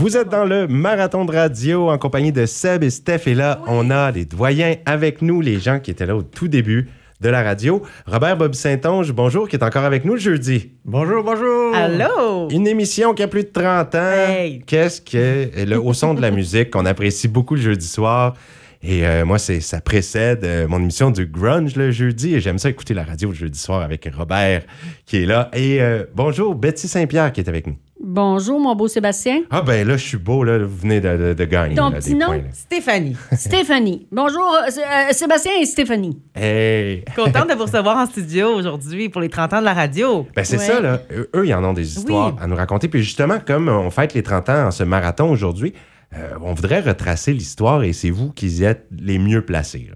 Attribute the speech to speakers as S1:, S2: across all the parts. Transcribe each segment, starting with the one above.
S1: Vous êtes dans le marathon de radio en compagnie de Seb et Steph. Et là, on a les doyens avec nous, les gens qui étaient là au tout début de la radio. Robert Bob Saint-Onge, bonjour, qui est encore avec nous le jeudi.
S2: Bonjour, bonjour.
S3: Allô?
S1: Une émission qui a plus de 30 ans.
S3: Hey.
S1: Qu'est-ce que le au son de la musique qu'on apprécie beaucoup le jeudi soir. Et euh, moi, c'est ça précède euh, mon émission du grunge le jeudi. Et j'aime ça écouter la radio le jeudi soir avec Robert qui est là. Et euh, bonjour Betty Saint-Pierre qui est avec nous.
S4: Bonjour, mon beau Sébastien.
S1: Ah ben là, je suis beau, là. Vous venez de, de- de gagner.
S4: Ton
S1: là,
S4: petit
S1: des
S4: nom?
S1: points, là.
S3: Stéphanie.
S4: Stéphanie. Bonjour, Sé- Sébastien et Stéphanie.
S1: Hey!
S3: Contente de vous recevoir en studio aujourd'hui pour les 30 ans de la radio.
S1: Ben c'est
S4: Ouais.
S1: ça, là. Eux, eux, ils en ont des histoires
S3: Oui.
S1: à nous raconter. Puis justement, comme on fête les 30 ans en ce marathon aujourd'hui, euh, on voudrait retracer l'histoire et c'est vous qui êtes les mieux placés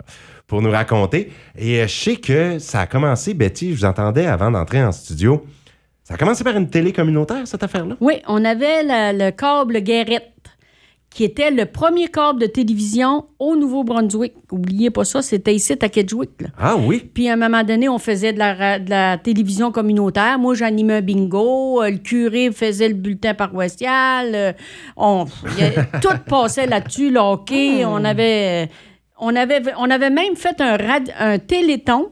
S1: pour nous raconter. Et euh, je sais que ça a commencé, Betty, je vous entendais avant d'entrer en studio. Ça a commencé par une télé communautaire, cette affaire-là?
S4: Oui, on avait la- le câble Guérette, qui était le premier câble de télévision au Nouveau-Brunswick. Oubliez pas ça, c'était ici à Kedgewick.
S1: Ah oui?
S4: Puis à un moment donné, on faisait de la, ra- de la télévision communautaire. Moi, j'animais un bingo. euh, Le curé faisait le bulletin paroissial. euh, on, a- tout passait là-dessus, le hockey. On avait, on avait, on avait même fait un, rad- un téléthon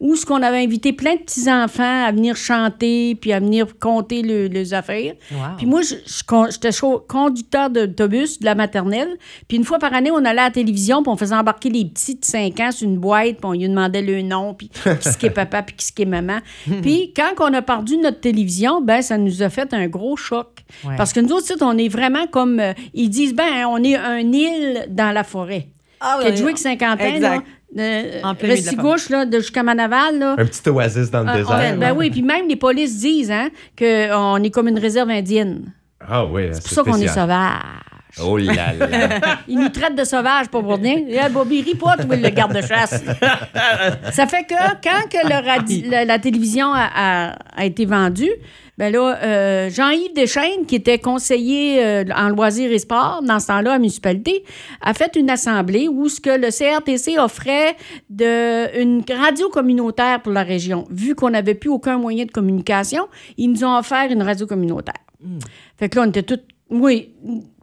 S4: où ce qu'on avait invité plein de petits-enfants à venir chanter puis à venir compter le- les affaires.
S3: Wow.
S4: Puis moi, je- je con- j'étais conducteur d'autobus de la maternelle. Puis une fois par année, on allait à la télévision, puis on faisait embarquer les petits de 5 ans sur une boîte, puis on lui demandait le nom, puis qui ce qui est papa, puis qui ce qui est maman. puis quand on a perdu notre télévision, ben ça nous a fait un gros choc.
S3: Ouais.
S4: Parce que nous autres, on est vraiment comme... euh, ils disent, ben on est un île dans la forêt.
S3: Ah,
S4: Kedgewick, Saint-Quentin, là,
S3: Exact.
S4: Euh,
S3: En plein
S4: Restigouche, là, de jusqu'à Manaval, là,
S1: Un petit oasis dans le
S4: ah,
S1: désert.
S4: on- ben oui, puis même les polices disent hein, qu'on est comme une réserve indienne.
S1: Ah oui,
S4: C'est pour ça qu'on est sauvage.
S1: Oh là là.
S4: Ils nous traitent de sauvages, pas pour rien. Eh, Bobby, ris pas, toi, le garde-chasse. ça fait que quand que le radi- la, la télévision a, a- a été vendue, ben là, euh, Jean-Yves Deschênes, qui était conseiller euh, en loisirs et sports dans ce temps-là à la municipalité, a fait une assemblée où ce que le CRTC offrait de, une radio communautaire pour la région. Vu qu'on n'avait plus aucun moyen de communication, ils nous ont offert une radio communautaire. Fait que là, on était tous, oui,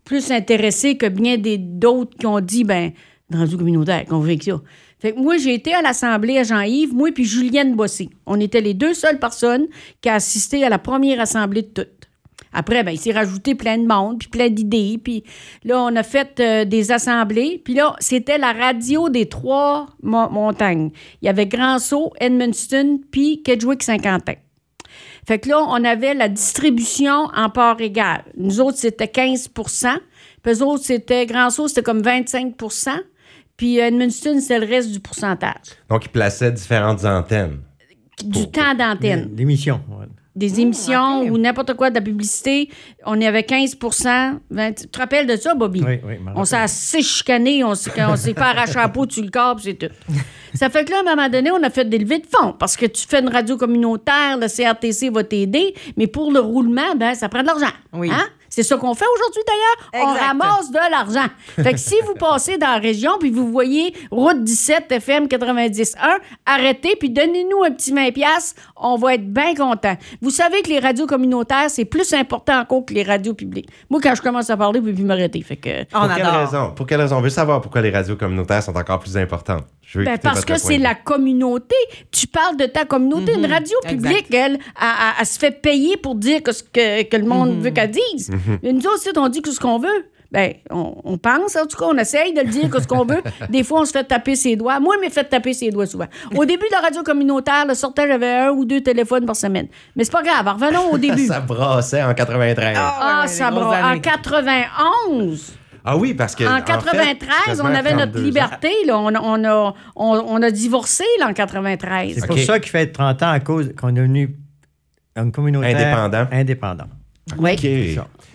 S4: plus intéressés que bien des d'autres qui ont dit, ben, une radio communautaire, qu'on veut avec ça. Fait que moi, j'ai été à l'Assemblée à Jean-Yves, moi puis Julienne Bossé. On était les deux seules personnes qui ont assisté à la première Assemblée de toutes. Après, ben, il s'est rajouté plein de monde, puis plein d'idées. Puis là, on a fait euh, des assemblées. Puis là, c'était la radio des trois mo- montagnes. Il y avait Grand-Sault, Edmundston, puis Kedgewick-Saint-Quentin. Fait que là, on avait la distribution en part égale. Nous autres, c'était 15% Puis eux autres, c'était Grand-Sault, c'était comme 25 Puis Edmundston, c'était le reste du pourcentage.
S1: Donc, ils plaçaient différentes antennes.
S4: Du temps d'antenne.
S2: L'émission. ouais.
S4: Des émissions ou n'importe quoi de la publicité, on y avait 15 20 Tu te rappelles de ça, Bobby?
S2: Oui, oui.
S4: On s'est assez chicané, on s'est fait arracher la peau dessus le corps, puis c'est tout. Ça fait que là, à un moment donné, on a fait des levées de fonds parce que tu fais une radio communautaire, le CRTC va t'aider, mais pour le roulement, ben, ça prend de l'argent.
S3: Oui.
S4: Hein? C'est ça qu'on fait aujourd'hui d'ailleurs. On ramasse de l'argent. Fait que si vous passez dans la région puis vous voyez route 17 FM 90.1, arrêtez puis donnez-nous un petit 20 pièces, on va être bien content. Vous savez que les radios communautaires, c'est plus important encore que les radios publiques. Moi quand je commence à parler, je peux plus m'arrêter. Fait que
S3: On
S1: pour quelle
S3: adore.
S1: raison? Pour quelle raison? On veut savoir pourquoi les radios communautaires sont encore plus importantes. Je veux
S4: Ben, parce que c'est la communauté. Tu parles de ta communauté. Une radio
S3: exact.
S4: publique, elle, elle, elle se fait payer pour dire que ce que, que le monde veut qu'elle dise. Mais Nous autres, c'est on dit que ce qu'on veut. Ben, on, on pense, en tout cas, on essaye de le dire que ce qu'on veut. Des fois, on se fait taper ses doigts. Moi, je me fait taper ses doigts souvent. Au début de la radio communautaire, le sortait, j'avais un ou deux téléphones par semaine. Mais c'est pas grave. Revenons au début.
S1: Ça brassait en 93. Ah,
S4: Ah, ça
S3: les grosses
S4: bra- En
S3: années.
S4: 91.
S1: oui, parce que.
S4: En
S1: fait,
S4: 93,
S1: quasiment
S4: on avait notre
S1: 32 ans.
S4: liberté. Là. On, a- on a, on, on a divorcé là, en 93.
S2: C'est pour ça qu'il fait 30 ans à cause qu'on est devenu une communauté
S1: Indépendant.
S2: indépendant.
S4: Oui.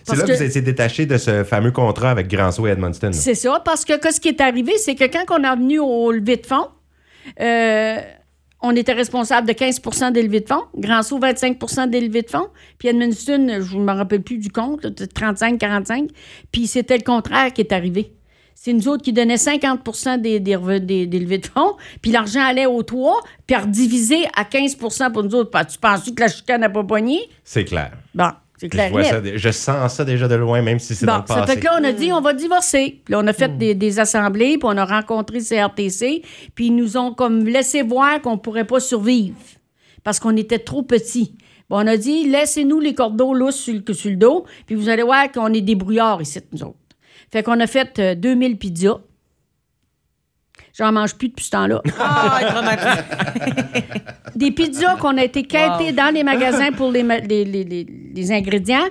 S1: C'est là que,
S4: que-
S1: vous étiez détaché de ce fameux contrat avec Grand-Sault et Edmundston.
S4: C'est ça, parce que, que ce qui est arrivé, c'est que quand on est venu au levé de fonds, euh, on était responsable de 15% des levées de fonds, Grand-Sault, 25% des levées de fonds, puis Edmundston, je ne me rappelle plus du compte, là, de 35-45, puis c'était le contraire qui est arrivé. C'est nous autres qui donnaient 50 des, des, reve- des, des levées de fonds, puis l'argent allait au toit, puis redivisé à 15% pour nous autres. Tu penses que la chicane n'a pas pogné?
S1: C'est clair.
S4: Bon,
S1: Je, vois ça sens ça déjà de loin, même si c'est dans le
S4: ça
S1: passé.
S4: fait que là, on a dit, on va divorcer. Puis là, on a fait des, des assemblées, puis on a rencontré CRTC, puis ils nous ont comme laissé voir qu'on ne pourrait pas survivre parce qu'on était trop petits. Bon, on a dit, laissez-nous les cordeaux lousses sur le, sur le dos, puis vous allez voir qu'on est des brouillards ici, nous autres. Fait qu'on a fait euh, 2000 pizzas. J'en mange plus depuis ce temps-là.
S3: Ah,
S4: des pizzas qu'on a été quêtées
S3: Wow.
S4: dans les magasins pour les, les, les- ingrédients,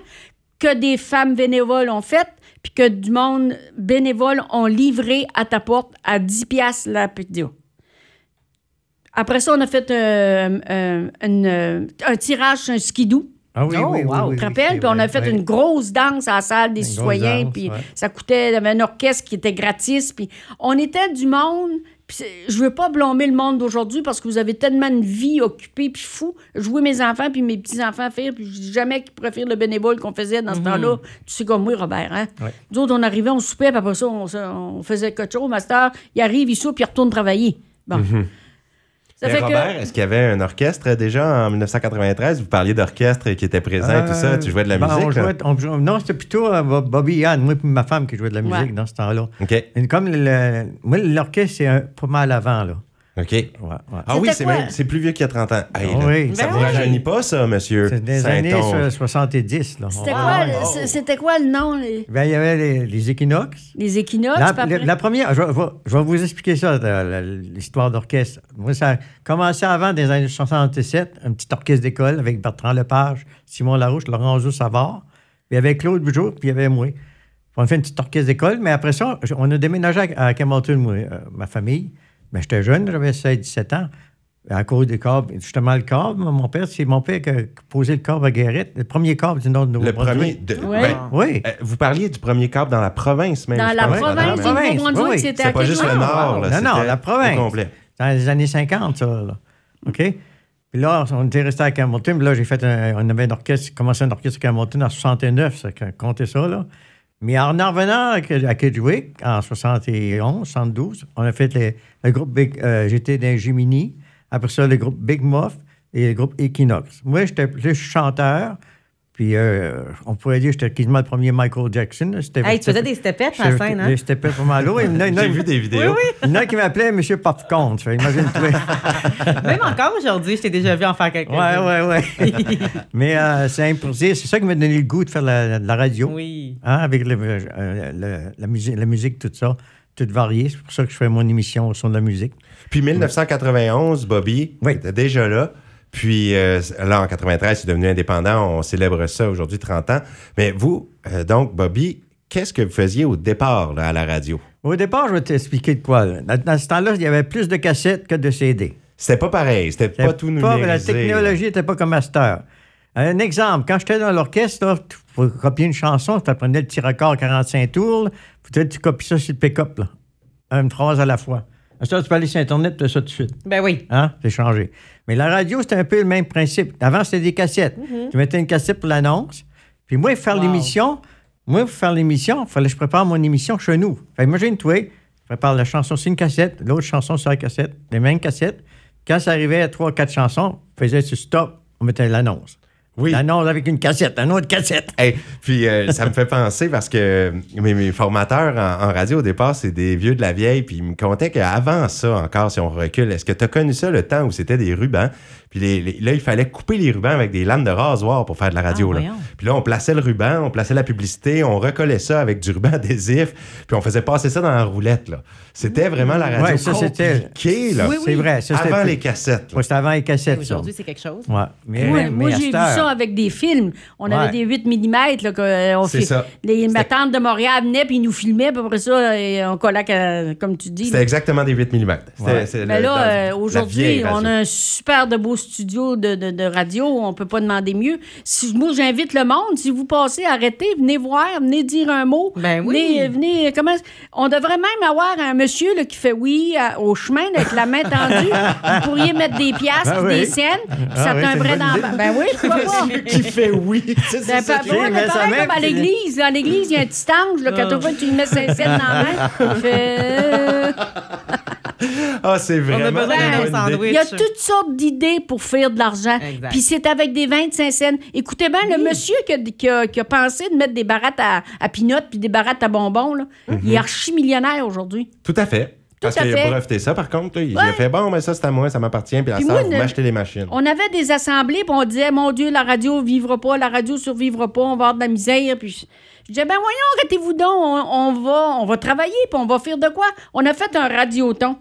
S4: que des femmes bénévoles ont fait, puis que du monde bénévole ont livré à ta porte à 10 piastres la pizza. Après ça, on a fait euh, euh, une, euh, un tirage sur un skidoo.
S2: Ah oui,
S3: Oh,
S2: oui,
S3: wow.
S2: oui,
S4: Tu te
S2: oui,
S4: rappelles?
S2: c'est
S4: Puis on a fait une grosse danse à la salle des
S2: Une
S4: citoyens.
S2: danse,
S4: Puis
S2: ouais.
S4: ça coûtait. Il y avait un orchestre qui était gratis. Puis on était du monde. Puis je veux pas blâmer le monde d'aujourd'hui parce que vous avez tellement une vie occupée puis fou. Jouer mes enfants puis mes petits-enfants faire. Puis je dis jamais qu'ils préfèrent le bénévole qu'on faisait dans ce temps-là. Tu sais comme moi, Robert. Hein?
S2: Ouais.
S4: Nous autres, on arrivait, on soupait, puis après ça, on, faisait quelque chose. Master, il arrive, il soupe, puis il retourne travailler. Bon. Ça
S1: Mais
S4: fait
S1: Robert,
S4: que.
S1: est-ce qu'il y avait un orchestre déjà en 1993? Vous parliez d'orchestre qui était présent et tout ça.
S2: Euh,
S1: Tu jouais de la
S2: ben,
S1: musique?
S2: on
S1: là?
S2: jouait- on jouait- non, c'était plutôt euh, Bob- Bobby Yann, moi et ma femme qui jouait de la musique
S4: Ouais.
S2: dans ce temps-là. Comme le, moi, l'orchestre, c'est un- pas mal avant, là.
S1: OK.
S2: Ouais, ouais.
S1: Ah oui, c'est
S4: quoi?
S1: même c'est plus vieux qu'il y a 30 ans. Hey,
S2: Ah oui.
S1: Ça
S3: Ben
S1: vous
S3: oui.
S1: rajeunit pas, ça, monsieur?
S2: C'est des années
S1: Saint-Onge?
S2: so- 70, là.
S4: C'était
S2: Ouais.
S4: quoi, le- c'était quoi le nom? Les,
S2: Ben, il y avait les, les équinoxes.
S4: les équinoxes?
S2: La, la- première, je, vais- je vous expliquer ça, l'histoire d'orchestre. Moi, ça a commencé avant, des années 67, un petit orchestre d'école avec Bertrand Lepage, Simon Larouche, Laurent Savard. Puis il y avait Claude Bugeaud, puis il y avait moi. On a fait une petite orchestre d'école, mais après ça, on a déménagé à, à Camelton, moi, euh, ma famille. Ben, j'étais jeune, j'avais 16-17 ans. À cause des câbles, justement, le câble, mon père, c'est mon père qui a posé le câble à Guérette, le premier câble du nord de
S1: Le premier. De-
S4: Ouais.
S1: ben,
S2: Oui.
S1: euh, vous parliez du premier câble dans la province, même.
S4: Dans la province
S1: madame.
S4: du
S2: province, oui.
S4: c'était à
S1: pas juste le nord, là.
S2: Non, non, la province.
S1: complet.
S2: Dans les années 50, ça, là. OK? Puis là, on était resté à Camelton. Puis là, j'ai fait un, on avait un orchestre, commencé un orchestre à Camelton en 69, ça, comptez ça, là. Mais en en revenant à, Kedgewick, en 71, 72, on a fait le groupe Big, euh, j'étais dans Gemini. Après ça, le groupe Big Muff et le groupe Equinox. Moi, j'étais plus chanteur. Puis, euh, on pourrait dire que j'étais quasiment le premier Michael Jackson.
S3: Hey, tu faisais des stepettes à la scène, hein?
S2: Des stepettes pas mal haut. Il y en a- il y en a-
S1: J'ai vu des vidéos.
S2: il y en a qui m'appelaient Monsieur Popcorn. Imagine-toi.
S3: Même encore aujourd'hui, je t'ai déjà vu en faire quelque
S2: Ouais, ouais, ouais. Mais euh, c'est imposé. C'est ça qui m'a donné le goût de faire la, la radio.
S3: Oui.
S2: Hein, avec le- euh, le- la, musique, la musique, tout ça. Tout varié. C'est pour ça que je fais mon émission au son de la musique.
S1: Puis 1991, Bobby
S2: Oui.
S1: était déjà là. Puis euh, là, en 93, c'est devenu indépendant. On célèbre ça aujourd'hui, 30 ans. Mais vous, euh, donc, Bobby, qu'est-ce que vous faisiez au départ là, à la radio?
S2: Au départ, je vais t'expliquer de quoi. là. Dans, ce temps-là, il y avait plus de cassettes que de CD.
S1: C'était pas pareil. C'était pas tout
S2: pas-
S1: numérisé.
S2: La technologie n'était pas comme Master. Un exemple, quand j'étais dans l'orchestre, pour copier une chanson, tu apprenais le petit record 45 tours, peut-être tu copies ça sur le pick-up, là. une phrase à la fois. Ça, tu peux aller sur Internet, tu as ça tout de suite.
S3: Ben oui.
S2: Hein? C'est changé. Mais la radio, c'était un peu le même principe. Avant, c'était des cassettes. Tu mettais une cassette pour l'annonce. Puis moi, faire
S3: Wow.
S2: l'émission, moi, pour faire l'émission, il fallait que je prépare mon émission chez nous. Fait imagine-toi, je prépare la chanson sur une cassette, l'autre chanson sur la cassette, les mêmes cassettes. Quand ça arrivait à trois, quatre chansons, on faisait sur stop, on mettait l'annonce.
S1: Oui.
S2: L'annonce avec une cassette, une autre cassette.
S1: Hey, puis euh, ça me fait penser parce que mes, mes formateurs en, en radio au départ, c'est des vieux de la vieille, puis ils me contaient qu'avant ça, encore, si on recule, est-ce que tu as connu ça le temps où c'était des rubans? Puis les- les- là, il fallait couper les rubans avec des lames de rasoir pour faire de la radio.
S3: Ah,
S1: là. Puis là, on plaçait le ruban, on plaçait la publicité, on recollait ça avec du ruban adhésif, puis on faisait passer ça dans la roulette. là. C'était vraiment la radio
S2: Ouais, ça, c'était-
S1: compliquée, là.
S3: Oui,
S2: C'est vrai. Ça,
S1: Avant
S2: plus-
S1: les cassettes.
S2: Ouais, c'était avant les cassettes, ça.
S3: Aujourd'hui, c'est quelque chose.
S2: Ouais. Mais,
S4: Moi,
S2: mais
S4: moi, j'ai vu ça avec des films. On
S2: Ouais.
S4: avait des 8 mm. Là, que, euh, on
S1: C'est
S4: fait-
S1: ça.
S4: Les ma tante de Montréal venait puis ils nous filmaient. Puis après ça, et on collait, à- comme tu dis.
S1: C'était exactement des 8 mm.
S2: Ouais.
S4: Mais là, euh, aujourd'hui, on a un super de beau studio de, de- de radio. On peut pas demander mieux. Si, moi, j'invite le monde. Si vous passez, arrêtez, venez voir, venez dire un mot.
S3: Ben oui.
S4: Venez, venez, comment... On devrait même avoir un monsieur là, qui fait oui à- au chemin avec la main tendue. vous pourriez mettre des piastres, puis des puis
S2: Ah
S4: ça
S2: oui, c'est
S4: timberait
S2: bonne
S4: dans... Ben oui, pourquoi pas?
S1: qui fait oui. C'est
S4: Ben,
S1: ça
S2: sa
S4: pareil
S2: main,
S4: comme à l'église. À l'église, il y a un petit ange, là, quand tu vois, tu lui mets 5 cents dans la main. Il fait...
S1: Ah, c'est
S3: On a besoin d'un sandwich.
S4: Il y a toutes sortes d'idées pour faire de l'argent. Puis c'est avec des 25 cents. Écoutez bien, le monsieur qui a, qui a- qui a pensé de mettre des barattes à, à peanuts puis des barattes à bonbons, là, il est archi-millionnaire aujourd'hui.
S1: Tout à fait. Parce qu'il a breveté ça, par contre. là. il
S4: Ouais.
S1: a fait bon, mais ça, c'est à moi, ça m'appartient. Puis ça,
S4: moi,
S1: vous m'achetez les machines.
S4: On avait des assemblées, puis on disait, mon Dieu, la radio vivra pas, la radio survivra pas, on va avoir de la misère. Puis je, je disais, ben voyons, arrêtez-vous donc, on, on va, on va travailler, puis on va faire de quoi? On a fait un radioton.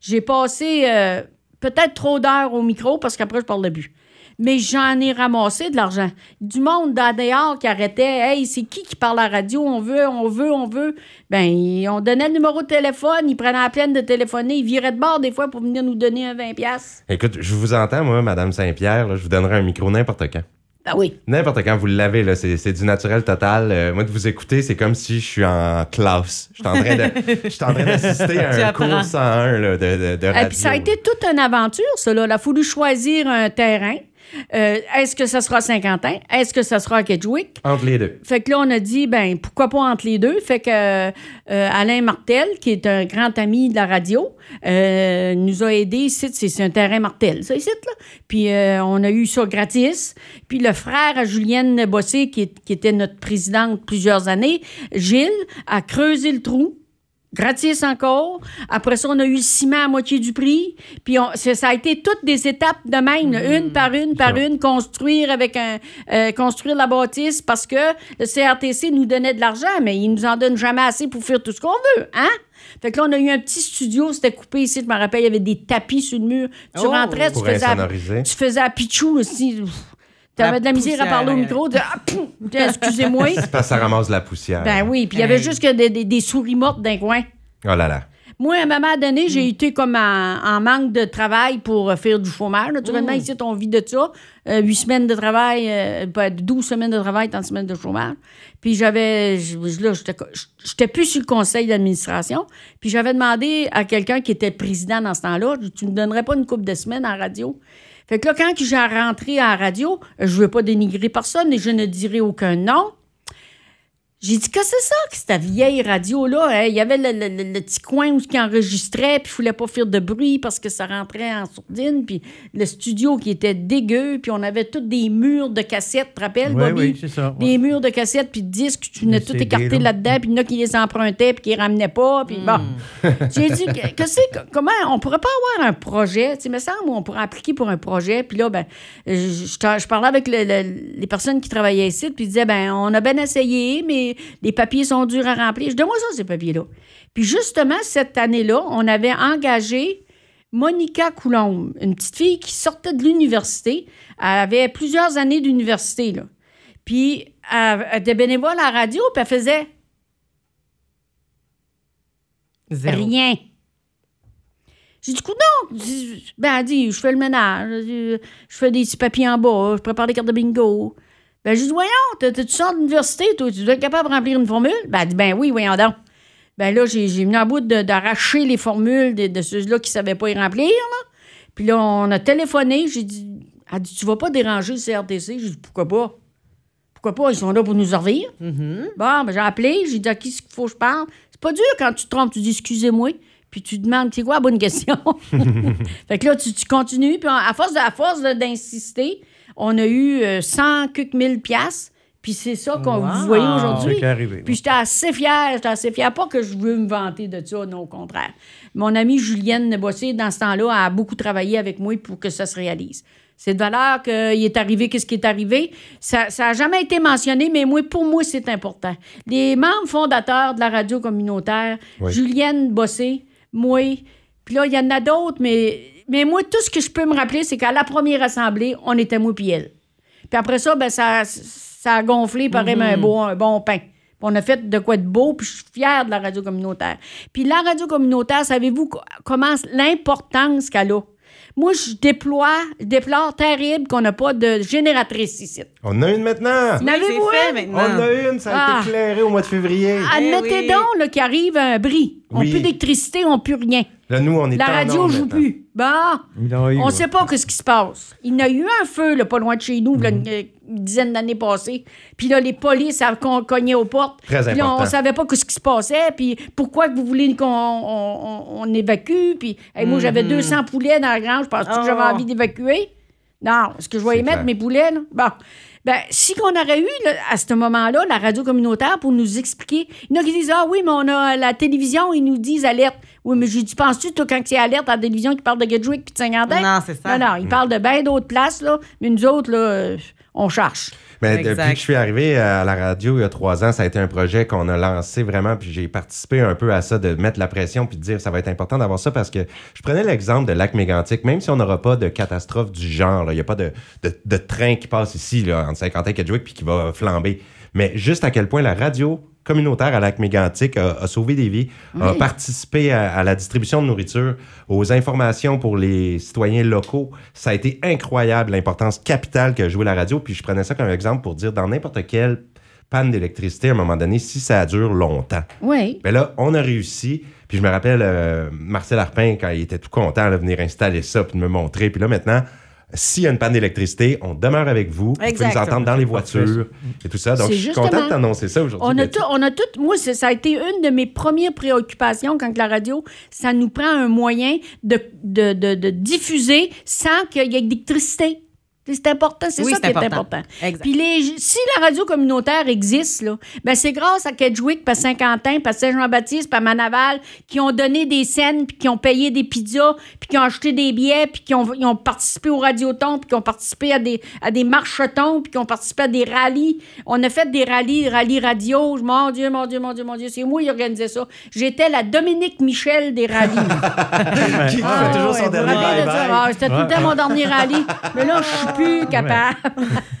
S4: J'ai passé euh, peut-être trop d'heures au micro, parce qu'après, je parlais plus. Mais j'en ai ramassé de l'argent. Du monde dans dehors qui arrêtait. Hey, c'est qui qui parle à la radio? On veut, on veut, on veut. Ben, on donnait le numéro de téléphone, ils prenaient la peine de téléphoner, ils viraient de bord des fois pour venir nous donner un 20$. piastres.
S1: Écoute, je vous entends, moi, Madame Saint-Pierre. Je vous donnerai un micro n'importe quand.
S4: Ben oui.
S1: N'importe quand vous l'avez, là, c'est c'est du naturel total. Euh, moi, de vous écouter, c'est comme si je suis en classe. Je suis en train de- je suis en train d'assister à
S3: Tu
S1: un
S3: apprends.
S1: cours 101 là, de, de, de radio.
S4: Et puis ça a été toute une aventure, ça. Là. Il a fallu choisir un terrain. Euh, Est-ce que ça sera Saint-Quentin? Est-ce que ça sera à Kedgewick?
S1: Entre les deux.
S4: Fait que là, on a dit, ben pourquoi pas entre les deux? Fait que euh, Alain Martel, qui est un grand ami de la radio, euh, nous a aidés ici. C'est un terrain Martel, ça, ici, là. Puis on a eu ça gratis. Puis le frère à Julienne Bossé, qui, qui était notre présidente plusieurs années, Gilles, a creusé le trou. Gratis encore. Après ça, on a eu le ciment à moitié du prix. Puis on- ça a été toutes des étapes de même, une par une par une, construire avec un euh, construire la bâtisse parce que le CRTC nous donnait de l'argent, mais il nous en donne jamais assez pour faire tout ce qu'on veut, hein? Fait que là, on a eu un petit studio, c'était coupé ici, je me rappelle, il y avait des tapis sur le mur. Tu
S3: Oh!
S4: rentrais, tu faisais, à, tu faisais à pichou aussi. Tu avais
S3: La
S4: de la misère à parler au micro. ah, Excusez-moi.
S1: Parce que ça ramasse de la poussière.
S4: Ben oui, puis il y avait juste que des, des- des souris mortes d'un coin.
S1: Oh là là.
S4: Moi, à un moment donné, j'ai été comme en, en manque de travail pour euh, faire du chômage. Naturellement, ici, on vit de ça. Euh, Huit semaines de travail, euh, pas 12 semaines de travail, tant de semaines de chômage. Puis j'avais, je- là, j'étais co- j'étais plus sur le conseil d'administration. Puis j'avais demandé à quelqu'un qui était président dans ce temps-là, tu me donnerais pas une couple de semaines en radio? Fait que là, quand j'ai rentré à la radio, je ne veux pas dénigrer personne et je ne dirai aucun nom. J'ai dit que c'est ça, que cette vieille radio-là. hein? Il y avait le, le- le- le petit coin où qui enregistrait, puis il ne fallait pas faire de bruit parce que ça rentrait en sourdine, puis le studio qui était dégueu, puis on avait tous des murs de cassettes, tu te rappelles,
S2: Oui,
S4: Bobby?
S2: oui, c'est ça.
S4: Des murs de cassettes, puis de disques, tu venais tout
S2: là.
S4: là-dedans, puis il y en a qui les empruntaient, puis qui les ramenaient pas, puis bon. J'ai dit, que, que c'est, comment, on pourrait pas avoir un projet, tu sais, me semble, où on pourrait appliquer pour un projet, puis là, ben, je, je- je parlais avec le- le- les personnes qui travaillaient ici, puis ils disaient, ben, on a bien essayé, mais les papiers sont durs à remplir. Je dis, moi ça, ces papiers-là. Puis justement, cette année-là, on avait engagé Monica Coulombe, une petite fille qui sortait de l'université. Elle avait plusieurs années d'université, là. Puis, elle, elle était bénévole à la radio, puis elle faisait
S3: Zéro.
S4: rien. J'ai dit, non. Ben, elle dit, je fais le ménage, je fais des petits papiers en bas, je prépare des cartes de bingo. Ben, j'ai dit, voyons, tu sors de l'université, toi, tu dois être capable de remplir une formule? Ben, elle dit, ben oui, voyons donc. Ben là, j'ai j'ai venu à bout de- d'arracher les formules de, de ceux-là qui ne savaient pas y remplir, là. Puis là, on a téléphoné, j'ai dit, elle dit, tu vas pas déranger le CRTC? J'ai dit, pourquoi pas? Pourquoi pas? Ils sont là pour nous servir. Bon, ben, j'ai appelé, j'ai dit à qui il faut que je parle? C'est pas dur quand tu te trompes, tu dis excusez-moi, puis tu demandes c'est quoi la bonne question? fait que là, tu, tu continues, puis à force, de- à force d'insister, on a eu euh, 100 quelques mille piastres, puis c'est ça qu'on
S3: Wow.
S4: vous voyez
S2: C'est
S4: aujourd'hui.
S2: qui est arrivé.
S4: Puis j'étais assez fière, j'étais assez fière. Pas que je veux me vanter de ça, non, au contraire. Mon amie Julienne Bossé, dans ce temps-là, a beaucoup travaillé avec moi pour que ça se réalise. C'est de valeur qu'il est arrivé, qu'est-ce qui est arrivé. Ça n'a jamais été mentionné, mais moi, pour moi, c'est important. Les membres fondateurs de la radio communautaire,
S1: Oui.
S4: Julienne Bossé, moi, puis là, il y en a d'autres, mais, mais moi, tout ce que je peux me rappeler, c'est qu'à la première assemblée, on était moi puis elle. Puis après ça, ben, ça, ça a gonflé pareil un, beau, un bon pain. Puis on a fait de quoi de beau, puis je suis fière de la radio communautaire. Puis la radio communautaire, savez-vous co- comment l'importance qu'elle a? Moi, je déploie, je déplore terrible qu'on n'a pas de génératrice ici.
S1: On en a une maintenant.
S3: Oui,
S4: N'avez-vous
S3: fait
S1: On a une, ça a
S4: Ah.
S1: été éclairé au mois de février.
S4: Admettez
S3: oui.
S4: donc là, qu'il arrive un bris. On
S1: Oui.
S4: plus d'électricité, on plus rien.
S1: Là, nous, on est
S4: La radio
S1: onde
S4: joue
S1: maintenant.
S4: plus. Bon,
S2: eu,
S4: on
S2: ouais.
S4: sait pas ce qui se passe. Il y a eu un feu, là, pas loin de chez nous,
S1: Mhm.
S4: une, une dizaine d'années passées. Puis là, les polices avaient cogné aux portes.
S1: Très
S4: Puis là, on
S1: important.
S4: savait pas ce qui se passait. Puis pourquoi que vous voulez qu'on on, on- on évacue? Puis hey, moi, j'avais 200 poulets dans la grange. Penses-tu que j'avais
S3: Oh.
S4: envie d'évacuer? Non. Est-ce que je vais y mettre
S1: clair.
S4: mes poulets? Là? Bon. Ben, si on aurait eu, là, à ce moment-là, la radio communautaire pour nous expliquer, il y en a qui disent Ah oui, mais on a la télévision, ils nous disent alerte. Oui, mais j'ai dit Penses-tu, toi, quand c'est alerte à la télévision qui parle de Gedgewick puis de Saint-Quentin?
S3: Non, c'est ça.
S4: Non, non, ils parlent de bien d'autres places, là, mais nous autres, là, euh, on cherche.
S1: Mais
S3: Exact.
S1: depuis que je suis arrivé à la radio il y a trois ans, ça a été un projet qu'on a lancé vraiment, puis j'ai participé un peu à ça, de mettre la pression, puis de dire ça va être important d'avoir ça, parce que je prenais l'exemple de lac mégantic, même si on n'aura pas de catastrophe du genre, là, il n'y a pas de, de, de train qui passe ici, là, entre Saint-Quentin et Kedgewick, puis qui va flamber, mais juste à quel point la radio communautaire à lac mégantic a, a sauvé des vies, a participé à, à la distribution de nourriture, aux informations pour les citoyens locaux. Ça a été incroyable l'importance capitale que joué la radio. Puis je prenais ça comme exemple pour dire dans n'importe quelle panne d'électricité à un moment donné, si ça dure longtemps.
S4: Oui.
S1: Mais là, on a réussi. Puis je me rappelle euh, Marcel Arpin, quand il était tout content de venir installer ça, puis de me montrer. Puis là, maintenant, s'il y a une panne d'électricité, on demeure avec vous. Vous pouvez
S3: Exact.
S1: nous entendre dans les voitures et tout ça. Donc, je suis content de t'annoncer ça aujourd'hui.
S4: On a, tout, on a tout. Moi, ça a été une de mes premières préoccupations quand la radio, ça nous prend un moyen de, de, de, de diffuser sans qu'il y ait d'électricité. C'est important, c'est
S3: Oui,
S4: ça qui est
S3: important. Exact.
S4: Puis les, si la radio communautaire existe, là, ben c'est grâce à Kedgewick, puis à Saint-Quentin, puis à Saint-Jean-Baptiste, à Manaval, qui ont donné des scènes, puis qui ont payé des pizzas, puis qui ont acheté des billets, puis qui ont, ils ont participé au radioton, puis qui ont participé à des, à des marchetons, puis qui ont participé à des rallyes. On a fait des rallyes, rallyes radio. Mon Dieu, mon Dieu, mon Dieu, mon Dieu, c'est moi qui organisais ça. J'étais la Dominique Michel des rallyes.
S1: Qui
S4: Ah,
S1: fait toujours
S4: ouais,
S1: son
S4: vous
S1: dernier
S4: vous rappelez de
S1: bye-bye.
S4: ça? Ah, C'était tout le temps mon dernier rallye. Mais là, je suis plus capable.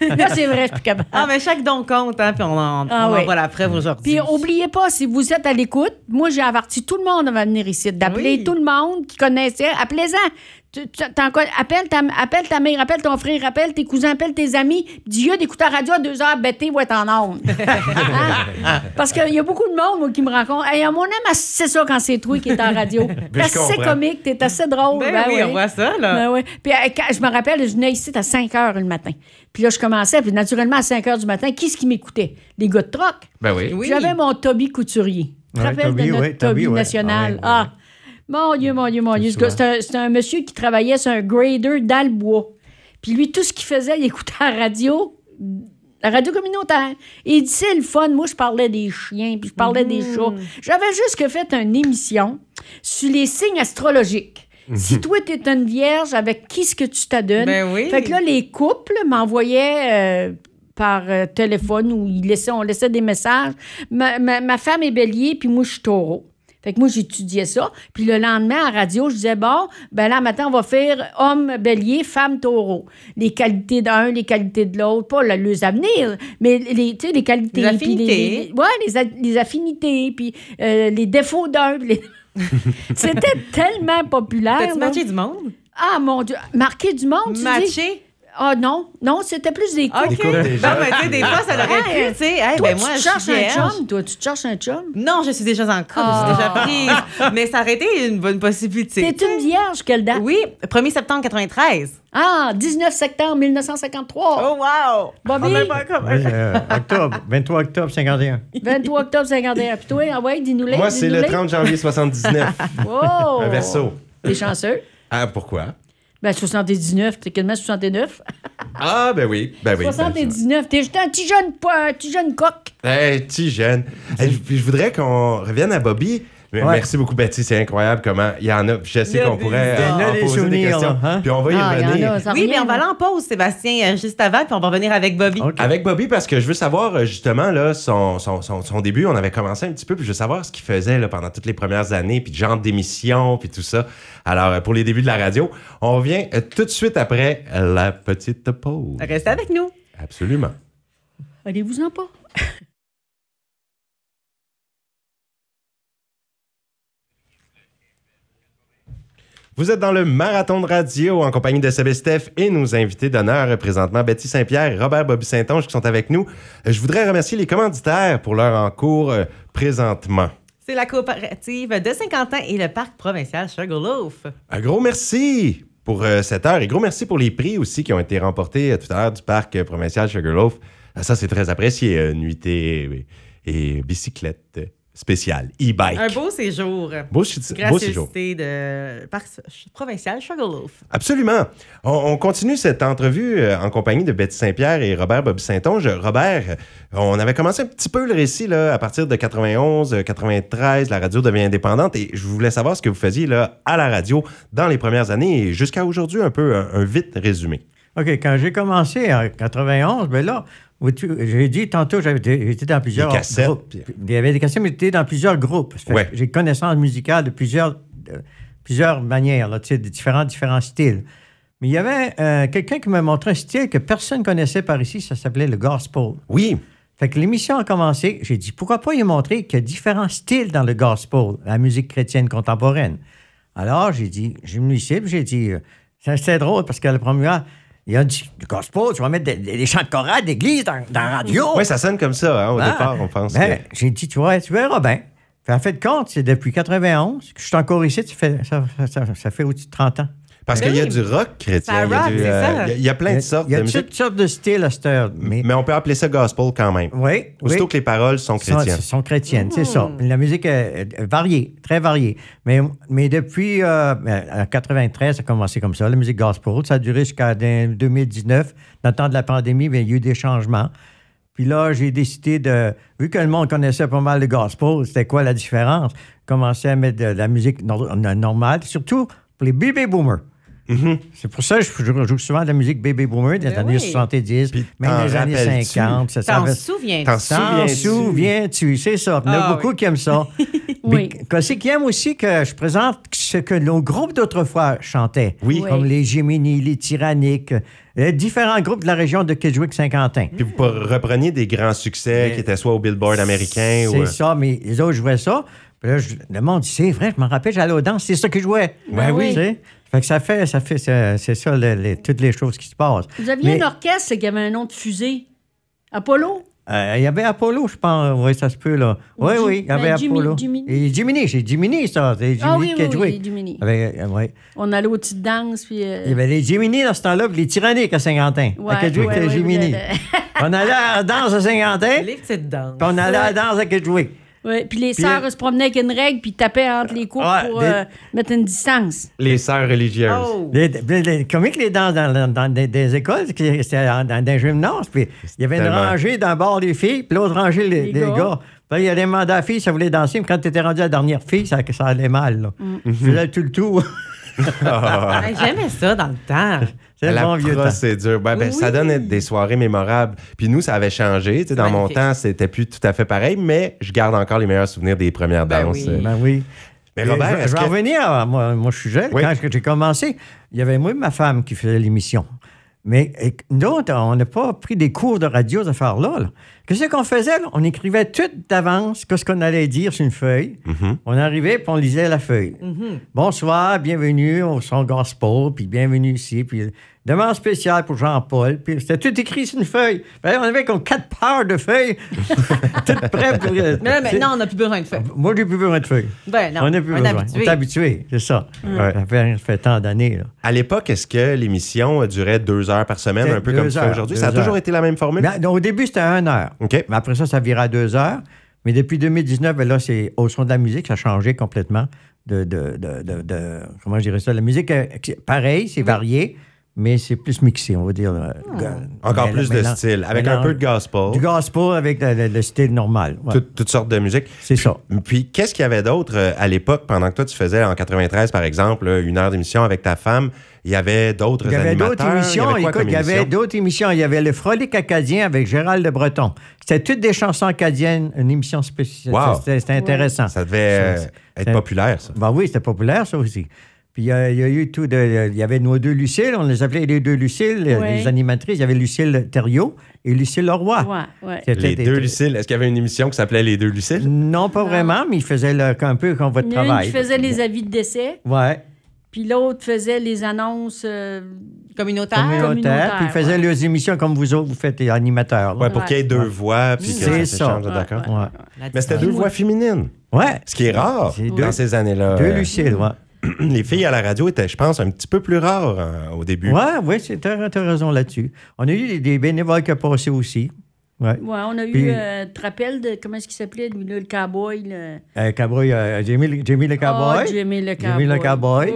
S4: là, c'est vrai, je suis plus capable.
S3: Ah, mais chaque don compte, hein, puis on, en,
S4: Ah
S3: on
S4: oui.
S3: envoie la preuve aujourd'hui.
S4: Puis oubliez pas, si vous êtes à l'écoute, moi j'ai averti tout le monde à venir ici, d'appeler
S3: Oui.
S4: tout le monde qui connaissait. Appelez-en. Tu- tu- appelle, ta, appelle ta mère, appelle ton frère, appelle tes cousins, appelle tes amis. Dis-eux d'écouter la radio à deux heures, bêté va être en onde. Hein? Parce qu'il y a beaucoup de monde moi, qui me rencontre. Hey, mon âme, c'est ça quand c'est toi qui est en radio. T'es
S1: je
S4: assez
S1: comprends.
S4: comique, t'es assez drôle.
S3: Ben
S4: ben
S3: oui, on voit ça, là.
S4: Ben oui. Puis euh, quand- je me rappelle, je venais ici à 5 heures le matin. Puis là, je commençais, puis naturellement, à 5 heures du matin, qui est-ce qui m'écoutait? Les gars de troc.
S1: Ben oui.
S3: Oui.
S4: J'avais mon Toby Couturier. Tu te
S2: Ouais,
S4: rappelles de notre
S2: ouais,
S4: Toby,
S2: Toby, ouais.
S4: national?
S2: Ah, ouais, ouais,
S4: Ah, mon Dieu, mon Dieu, mon Dieu. C'est un, monsieur qui travaillait sur un grader dans le bois. Puis lui, tout ce qu'il faisait, il écoutait la radio, la radio communautaire. Et il c'est le fun. Moi, je parlais des chiens, puis je parlais des
S3: Mmh.
S4: chats. J'avais juste fait une émission sur les signes astrologiques. Si toi, t'es une vierge, avec qui est-ce que tu t'adonnes?
S3: Ben oui.
S4: Fait que là, les couples m'envoyaient euh, par euh, téléphone ou ils laissaient, on laissait des messages. Ma, ma- ma femme est bélier, puis moi, je suis taureau. Fait que moi, j'étudiais ça. Puis le lendemain, à radio, je disais, bon, ben là, maintenant, on va faire homme bélier, femme taureau. Les qualités d'un, les qualités de l'autre, pas le, les avenirs, mais les, tu sais, les qualités.
S3: Les
S4: puis les-
S3: affinités.
S4: les- ouais, les, a- les affinités, puis euh, les défauts d'un. les- C'était tellement populaire.
S3: T'as-tu matché du monde?
S4: Ah, mon Dieu. Marquer du monde, tu dis? Ah non, non, c'était plus des couples.
S3: OK.
S1: couples des
S3: Non, mais tu sais, des fois, ça aurait
S4: Hey,
S3: pu, tu sais. Hey,
S4: Toi,
S3: ben
S4: tu
S3: moi,
S4: te
S3: je
S4: cherches
S3: suis
S4: un chum, toi, tu te cherches un chum?
S3: Non, je suis déjà en couple,
S4: Ah.
S3: je suis déjà prise. Mais ça aurait été une bonne possibilité.
S4: T'es une vierge, quelle date?
S3: Oui, 1er septembre 93.
S4: Ah, 19 septembre 1953.
S3: Oh, wow!
S4: Bobby?
S2: Ouais, euh, octobre, 23 octobre 51.
S4: 23 octobre 51. Puis toi, ah ouais, dis-nous les.
S1: Moi, c'est le 30 janvier 79.
S4: Oh!
S1: Un verso.
S4: T'es chanceux.
S1: Ah, pourquoi?
S4: Ben, 79, t'es quasiment 69.
S1: Ah, ben oui. Ben oui.
S4: 79, t'es juste un petit jeune, un petit jeune coq.
S1: Hey, petit jeune. Hey, je- je voudrais qu'on revienne à Bobby. Mais
S2: Ouais.
S1: Merci beaucoup, Betty. C'est incroyable comment il y en a. Je sais qu'on pourrait euh,
S2: Il y en a
S1: en
S2: des
S1: poser des
S2: souvenirs,
S1: questions.
S2: là, hein?
S1: Puis on va y
S4: Ah, en
S1: revenir.
S4: a,
S3: Oui, mais on va
S4: là.
S3: aller en pause, Sébastien, euh, juste avant, puis on va revenir avec Bobby.
S1: Avec Bobby, parce que je veux savoir euh, justement là, son, son, son, son début. On avait commencé un petit peu, puis je veux savoir ce qu'il faisait là, pendant toutes les premières années, puis genre d'émission, puis tout ça. Alors, pour les débuts de la radio, on revient tout de suite après la petite pause.
S3: Restez avec nous.
S1: Absolument.
S4: Allez-vous-en pas?
S1: Vous êtes dans le marathon de radio en compagnie de Seb Steph et nos invités d'honneur, présentement Betty Saint-Pierre et Robert Bobby Saint-Onge qui sont avec nous. Euh, Je voudrais remercier les commanditaires pour leur encours euh, présentement.
S3: C'est la coopérative de Saint-Quentin et le parc provincial Sugarloaf.
S1: Un gros merci pour euh, cette heure et gros merci pour les prix aussi qui ont été remportés euh, tout à l'heure du parc euh, provincial Sugarloaf. Ça, c'est très apprécié, nuitée et, et bicyclette spéciale, e-bike.
S3: Un beau séjour.
S1: Beau, beau séjour.
S3: De parc provincial Sugarloaf.
S1: Absolument. On, on continue cette entrevue euh, en compagnie de Betty Saint-Pierre et Robert Bobby Saint-Onge. Robert, euh, on avait commencé un petit peu le récit là, à partir de 91, euh, 93, la radio devient indépendante et je voulais savoir ce que vous faisiez là, à la radio dans les premières années et jusqu'à aujourd'hui, un peu un, un vite résumé.
S2: OK, quand j'ai commencé en 91, ben là, j'ai dit tantôt, j'étais dans plusieurs
S1: Des cassettes,
S2: groupes. Il y avait des cassettes, mais j'étais dans plusieurs groupes.
S1: Ouais.
S2: J'ai connaissance musicale de plusieurs, de plusieurs manières, là, de différents, différents styles. Mais il y avait euh, quelqu'un qui m'a montré un style que personne ne connaissait par ici, ça s'appelait le gospel.
S1: Oui,
S2: Fait que l'émission a commencé, j'ai dit, pourquoi pas y montrer qu'il y a différents styles dans le gospel, la musique chrétienne contemporaine. Alors, j'ai dit, j'ai venu ici, puis j'ai dit, euh, c'est c'est drôle parce que le premier, il a dit, le gospel, tu vas mettre des, chants de chorale d'église dans, dans la radio.
S1: ouais, ça sonne comme ça hein, au
S2: Ah.
S1: départ, on pense.
S2: Ben,
S1: que-
S2: J'ai dit, tu vois, tu verras bien. Fait, en fait, compte, c'est depuis 91 que je suis encore ici, ça fait, ça, ça- ça fait au-dessus de 30 ans.
S1: Parce
S3: Ben
S1: qu'il y a du rock chrétien.
S3: Ça
S1: il y a
S3: rock,
S1: du,
S3: c'est
S1: euh, il y a- il y a plein de sortes
S2: Il y a
S1: de musique.
S2: toutes sortes de styles à cette heure. Mais,
S1: Mais on peut appeler ça gospel quand même.
S2: oui,
S1: Aussitôt
S2: oui.
S1: que les paroles sont
S2: sont,
S1: chrétiennes.
S2: sont chrétiennes, c'est ça. La musique est, variée, très variée. Mais, mais depuis euh, en 93, ça a commencé comme ça, la musique gospel. Ça a duré jusqu'à 2019. Dans le temps de la pandémie, bien, il y a eu des changements. Puis là, j'ai décidé de. Vu que le monde connaissait pas mal le gospel, c'était quoi la différence? Commencer à mettre de la musique nor- normale, surtout pour les baby boomers. C'est pour ça que je, je joue souvent de la musique baby boomer des
S3: Ben
S2: années
S3: oui.
S2: 70,
S1: Puis
S2: même des années
S1: rappelles-tu?
S2: 50. Ça, ça
S3: T'en
S2: avait-
S3: souviens
S1: T'en Souviens-tu?
S2: souviens-tu? C'est ça. Il y en a
S3: Ah,
S2: beaucoup
S3: oui.
S2: qui aiment ça.
S4: Oui.
S2: Qu'est-ce qui aime aussi que je présente ce que nos groupes d'autrefois chantaient.
S1: Oui.
S2: Comme les Géminis, les Tyranniques, euh, différents groupes de la région de Kedgewick-Saint-Quentin.
S1: Puis vous repreniez des grands succès
S2: Mais-
S1: qui étaient soit au Billboard américain ou.
S2: C'est
S1: euh,
S2: ça, mais les autres jouaient ça. Puis là, je- le monde dit, c'est vrai, je m'en rappelle, j'allais aux danses, c'est ça qu'ils jouaient.
S4: Ben oui.
S2: Tu sais? Fait que ça fait, ça fait, c'est c'est ça, le- les- toutes les choses qui se passent.
S4: Vous aviez
S2: Mais-
S4: un orchestre qui avait un nom de fusée. Apollo?
S2: Euh, Il y avait Apollo, je pense. Oui, ça se peut, là.
S4: Ou
S2: Oui, oui, il y avait
S4: ben, Jimmy-
S2: Apollo.
S4: Jiminy.
S2: Et Jiminy, c'est Jiminy, ça. C'est Jiminy
S4: Ah oui, oui,
S2: Kedgewick.
S4: oui, Jiminy.
S2: Avec, euh, ouais.
S4: On allait aux petites danses, puis... euh,
S2: Il y avait les Jiminy dans ce temps-là, puis les Tyranniques à Saint-Quentin.
S4: Ouais,
S2: à
S4: ouais, ouais,
S2: Jiminy. On allait à la danse à Saint-Quentin,
S3: Les petites danses.
S2: puis on allait à la danse à Kedgewick.
S4: Ouais, puis les sœurs se promenaient avec une règle, puis tapaient entre les
S2: Ouais,
S4: pour
S2: des-
S4: euh, mettre une distance.
S1: Les sœurs religieuses.
S3: Oh!
S2: Les, les- les- comment que les danses dans, dans- dans des, des écoles, c'était dans, dans des gymnases, puis il y avait une
S1: Tellement.
S2: rangée d'un bord des filles, puis l'autre rangée les,
S4: Les
S2: des
S4: gars.
S2: gars. Puis il y a des mandats à filles, ça voulait danser, mais quand tu étais rendu à la dernière fille, ça, ça allait mal. Là.
S4: Mm.
S2: Je faisais tout le tour.
S3: Hey, J'aimais ça dans le temps.
S2: C'est le
S1: la
S2: bon vieux temps.
S1: procédure. Ben, ben, Ça donne des soirées mémorables. Puis nous, ça avait changé. Tu sais, Dans mon temps, c'était plus tout à fait pareil, mais je garde encore les meilleurs souvenirs des premières
S3: Ben
S1: danses.
S3: oui.
S2: Ben oui.
S1: Mais Robert,
S2: je,
S1: est-ce
S2: je vais
S1: que-
S2: revenir à moi, moi, je suis jeune.
S1: Oui.
S2: Quand j'ai commencé, il y avait moi et ma femme qui faisait l'émission. Mais et, nous, autres, on n'a pas pris des cours de radio, ces affaires-là. là. Qu'est-ce qu'on faisait? là? On écrivait tout d'avance ce qu'on allait dire sur une feuille.
S1: Mhm.
S2: On arrivait, puis on lisait la feuille. Bonsoir, bienvenue au son gospel, puis bienvenue ici, puis demande spéciale pour Jean-Paul. Puis c'était tout écrit sur une feuille. Ben, on avait comme quatre paires de feuilles, toutes prêtes pour...
S3: Mais là, maintenant, on n'a plus besoin de faire.
S2: Moi, j'ai plus besoin de feuilles.
S3: Ben non,
S2: on n'a plus
S3: on
S2: besoin.
S3: habitué.
S2: On est habitué, c'est ça.
S1: Ouais.
S2: Ça fait, ça fait tant d'années. là.
S1: À l'époque, est-ce que l'émission durait deux heures par semaine, un peu comme
S2: heures,
S1: aujourd'hui? Ça a toujours été la même formule?
S2: Donc, au début, c'était une heure.
S1: OK.
S2: Mais après ça, ça virait à deux heures. Mais depuis 2019, ben là, c'est au son de la musique, ça a changé complètement. De, de, de, de- comment je dirais ça? La musique, euh, pareil, c'est varié, mais c'est plus mixé, on va dire. là.
S1: Encore
S2: Mais-
S1: plus de style, avec un peu de gospel,
S2: Du gospel avec le, le- le style normal. ouais.
S1: tout- toutes sortes de musique.
S2: C'est ça.
S1: Puis, qu'est-ce qu'il y avait d'autre euh, à l'époque, pendant que toi, tu faisais en 93, par exemple, une heure d'émission avec ta femme? Il y avait d'autres
S2: Il y avait d'autres
S1: animateurs?
S2: émissions.
S1: Il y avait quoi
S2: Écoute, il y avait d'autres émissions. Il y avait le Frolic acadien avec Gérald de Breton. C'était toutes des chansons acadiennes, une émission spéciale.
S1: Wow.
S2: C'était intéressant.
S1: Ça devait euh,
S2: Ça,
S1: être
S2: c'est-
S1: populaire, ça.
S2: Ben oui, c'était populaire, ça aussi. Puis il y, a- il y a eu tout de. Il y avait nos deux Lucille, on les appelait les deux Lucille, les-
S4: Ouais.
S2: les animatrices. Il y avait Lucille Thériault et Lucille Leroy.
S4: Ouais, ouais.
S1: Les
S2: des-
S1: deux Lucille. Est-ce qu'il y avait une émission qui s'appelait Les deux Lucille?
S2: Non, pas vraiment, mais ils faisaient le- un peu comme votre
S4: Il y en a une
S2: travail.
S4: qui faisait les avis de décès.
S2: Ouais.
S4: Puis l'autre faisait les annonces. euh,
S3: Communautaire.
S2: communautaire,
S4: communautaire,
S2: puis ils faisaient
S4: ouais.
S2: leurs émissions comme vous autres, vous faites les animateurs.
S1: Ouais, pour qu'il y ait deux
S2: Ouais.
S1: voix, puis que
S2: C'est
S1: ça
S2: ça.
S1: d'accord.
S4: ouais.
S2: Ouais.
S3: La
S1: Mais c'était deux voix féminines,
S2: Ouais.
S1: ce qui est rare dans
S2: deux-
S1: ces années-là.
S2: Deux Lucille, ouais.
S1: Les filles à la radio étaient, je pense, un petit peu plus rares hein, au début.
S2: Ouais, ouais, c'est- t'as t'as raison là-dessus. On a eu des, des bénévoles qui ont passé aussi. Ouais.
S4: Ouais, on a eu. Euh, tu te rappelles de. Comment est-ce qu'il s'appelait, lui, là, le cowboy? Le...
S2: Euh, Cowboy, euh, Jamie, Jamie le
S4: Ah,
S2: Cowboy.
S4: Jimmy le cowboy.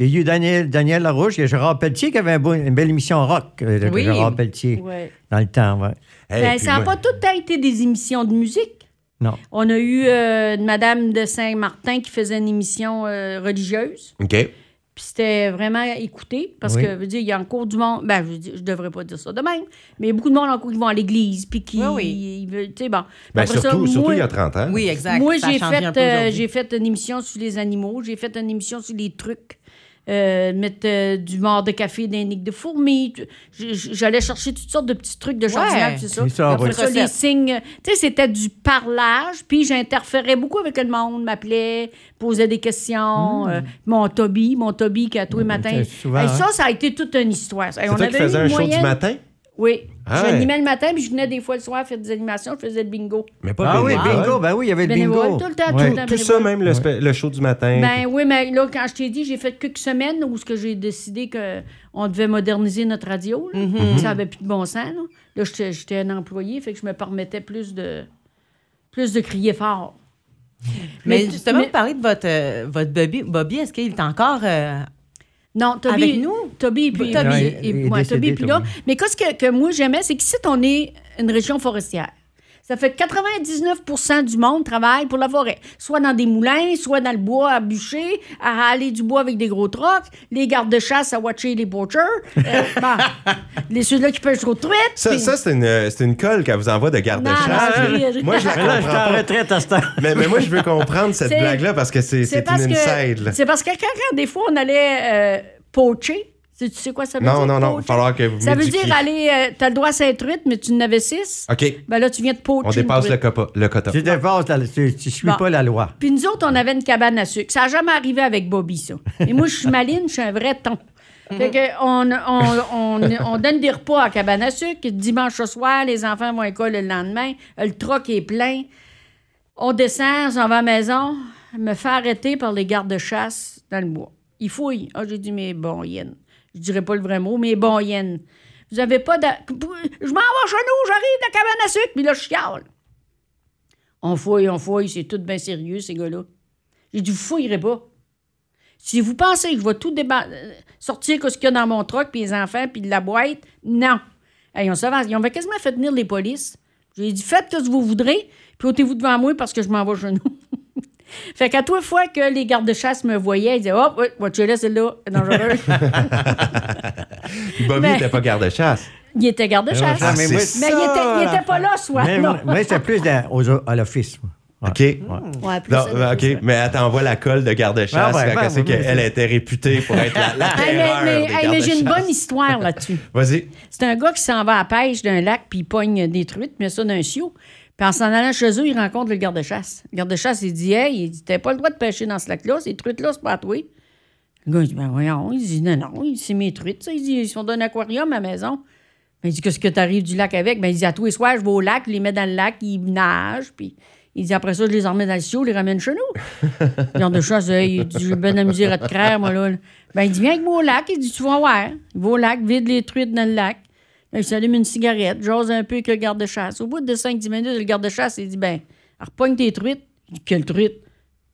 S2: Il y a eu Daniel, Daniel Larouche. Il y a Gérard Pelletier qui avait un beau- une belle émission rock, euh,
S3: Oui.
S2: Gérard Pelletier,
S4: Ouais.
S2: dans le temps. Ouais.
S1: Hey,
S4: Ben,
S1: puis
S4: ça n'a pas tout le temps été des émissions de musique.
S2: Non.
S4: On a eu euh, une Madame de Saint-Martin qui faisait une émission euh, religieuse.
S1: OK.
S4: Puis c'était vraiment écouté parce
S2: Oui.
S4: que, je veux dire, il y a encore du monde. Ben, je, veux dire, je devrais pas dire ça de même, mais il y a beaucoup de monde encore qui vont à l'église, puis qui.
S3: Oui, oui.
S4: ils veulent- Tu sais, bon.
S1: Ben,
S4: ça,
S1: surtout, surtout
S4: moi-
S1: il y a 30 ans.
S3: Oui, exact.
S4: Moi, j'ai fait, euh, j'ai fait une émission sur les animaux, j'ai fait une émission sur les trucs. Euh, mettre euh, du mort de café d'un nick de fourmis. J'allais chercher toutes sortes de petits trucs de jardinage, c'est ça.
S2: C'est ça,
S4: Après ça, les signes. Tu sais, c'était du parlage, puis j'interférais beaucoup avec le monde, m'appelait, posait des questions. euh, mon Toby, mon Toby qui a tous les matins.
S2: c'est souvent,
S4: Hey,
S2: hein.
S4: Ça, ça a été toute une histoire. Hey,
S1: C'est
S4: on
S1: toi qui faisais un
S4: une
S1: show du
S4: moyenne-
S1: matin?
S4: Oui.
S1: Ah ouais.
S4: J'animais le matin, puis je venais des fois le soir faire des animations, je faisais le bingo.
S1: Mais pas
S2: Ah oui,
S1: bénévole.
S2: bingo. Ben oui, il y avait le
S4: Bénévole,
S2: bingo.
S4: tout le temps, tout le temps.
S1: Tout ça,
S4: bénévole.
S1: même le, show du matin.
S4: Ben oui, mais là, quand je t'ai dit, j'ai fait quelques semaines où ce que j'ai décidé qu'on devait moderniser notre radio. là.
S1: Mm-hmm.
S4: Ça n'avait plus de bon sens. Là, Là, j'étais j'étais un employé, fait que je me permettais plus de, plus de crier fort.
S3: Mais,
S4: Mais-
S3: justement,
S4: mais-
S3: vous parlez de votre, euh, votre Bobby. Bobby, est-ce qu'il est encore. euh,
S4: Non, Toby.
S3: Avec nous?
S4: Toby et puis.
S3: Toby.
S4: et-
S2: Ouais,
S4: et-
S2: il est
S4: ouais,
S2: décédé,
S4: Toby et puis là.
S2: Toby.
S4: Mais qu'est-ce que, que moi j'aimais, c'est qu'ici, on est une région forestière. Ça fait que 99% du monde travaille pour la forêt. Soit dans des moulins, soit dans le bois à bûcher, à aller du bois avec des gros trocs, les gardes-chasse à watcher les poachers, euh, bon, les ceux-là qui pêchent trop de truites.
S1: Ça, ça c'est une, c'est une colle qu'elle vous envoie de
S4: Non, non,
S1: là.
S4: c'est-
S1: Moi, je la
S2: là, je suis
S1: comprends
S2: en
S1: pas.
S2: retraite à ce temps.
S1: Mais, mais moi, je veux comprendre cette blague-là parce que c'est, une inside.
S4: C'est parce que quand, quand des fois on allait euh, poacher, tu tu sais quoi ça veut
S1: Non,
S4: dire?
S1: non, non, il va
S4: poacher?
S1: falloir que vous
S4: Ça veut dire aller, euh, t'as le droit à 7 truites, mais tu en avais 6.
S1: OK,
S4: Ben là, tu viens de poacher.
S1: on
S4: une
S1: dépasse le, copa- le quota.
S2: Tu dépasses, la- tu, tu suis
S4: Bon.
S2: pas la loi.
S4: Puis nous autres, on avait une cabane à sucre. Ça n'a jamais arrivé avec Bobby, ça. Et moi, je suis maline, je suis un vrai ton. Fait que on, on, on, on donne des repas à cabane à sucre. Dimanche au soir, les enfants vont à l'école le lendemain. Le troc est plein. On descend, on s'en va à la maison, me fait arrêter par les gardes-chasse dans le bois. Ils fouillent. Ah, j'ai dit, mais bon, yen. Je dirais pas le vrai mot, mais bon, yen. Vous avez pas de. Je m'en vais chez nous, j'arrive de la cabane à sucre, puis là, je chiale. On fouille, on fouille, c'est tout bien sérieux, ces gars-là. J'ai dit, vous fouillerez pas. Si vous pensez que je vais tout déba- euh, sortir ce qu'il y a dans mon truck, puis les enfants, puis de la boîte, non. On s'avance. Ils ont quasiment fait venir les polices. J'ai dit, faites ce que vous voudrez, puis ôtez-vous devant moi parce que je m'en vais chez nous. Fait qu'à toute fois que les gardes-chasse me voyaient, ils disaient, oh, oui, votre là, celle-là, est dangereuse.
S1: Bobby
S4: Mais-
S1: n'était pas garde-chasse.
S4: il était garde-chasse.
S1: Ah,
S2: mais
S1: c'est
S4: Mais il était, il était pas là, soit.
S2: Mais
S4: non.
S2: moi, c'était plus dans- aux- à l'office. moi. Ouais.
S1: OK.
S4: Ouais, plus
S1: Non,
S4: ça,
S1: ben,
S4: plus
S1: OK,
S4: ça.
S1: mais elle t'envoie la colle de garde-chasse
S2: Ah ouais,
S1: quand
S2: ben,
S1: c'est
S2: ouais,
S1: qu'elle
S2: ouais.
S1: était réputée pour être la, la
S4: Hey, mais
S1: terreur
S4: mais-
S1: des
S4: hey, mais j'ai une bonne histoire là-dessus.
S1: Vas-y.
S4: C'est un gars qui s'en va à la pêche d'un lac, puis il pogne des truites, met ça dans un sio. Puis en s'en allant chez eux, il rencontre le garde-chasse. Le garde-chasse, il dit Hey, il dit, t'as pas le droit de pêcher dans ce lac-là, ces truites-là, c'est pas à toi. Le gars, il dit Ben voyons. Il dit Non, non, c'est mes truites, ça. Il dit Ils sont dans un aquarium à la maison. Ben, il dit Qu'est-ce que t'arrives du lac avec Ben, il dit À tous les soirs, je vais au lac, je les mets dans le lac, ils nagent, puis. Il dit après ça, je les remets dans le sio, je les ramène chez nous. Le garde-chasse, hey, il dit J'ai bien de la misère à te craire, moi, là. Ben, il dit Viens avec moi au lac. Il dit Tu vas voir. Il va au lac, vide les truites dans le lac. Là, il s'allume une cigarette, j'ose un peu avec le garde-chasse. Au bout de 5-10 minutes, le garde-chasse, il dit Ben, repogne tes truites. Il dit Quelle truite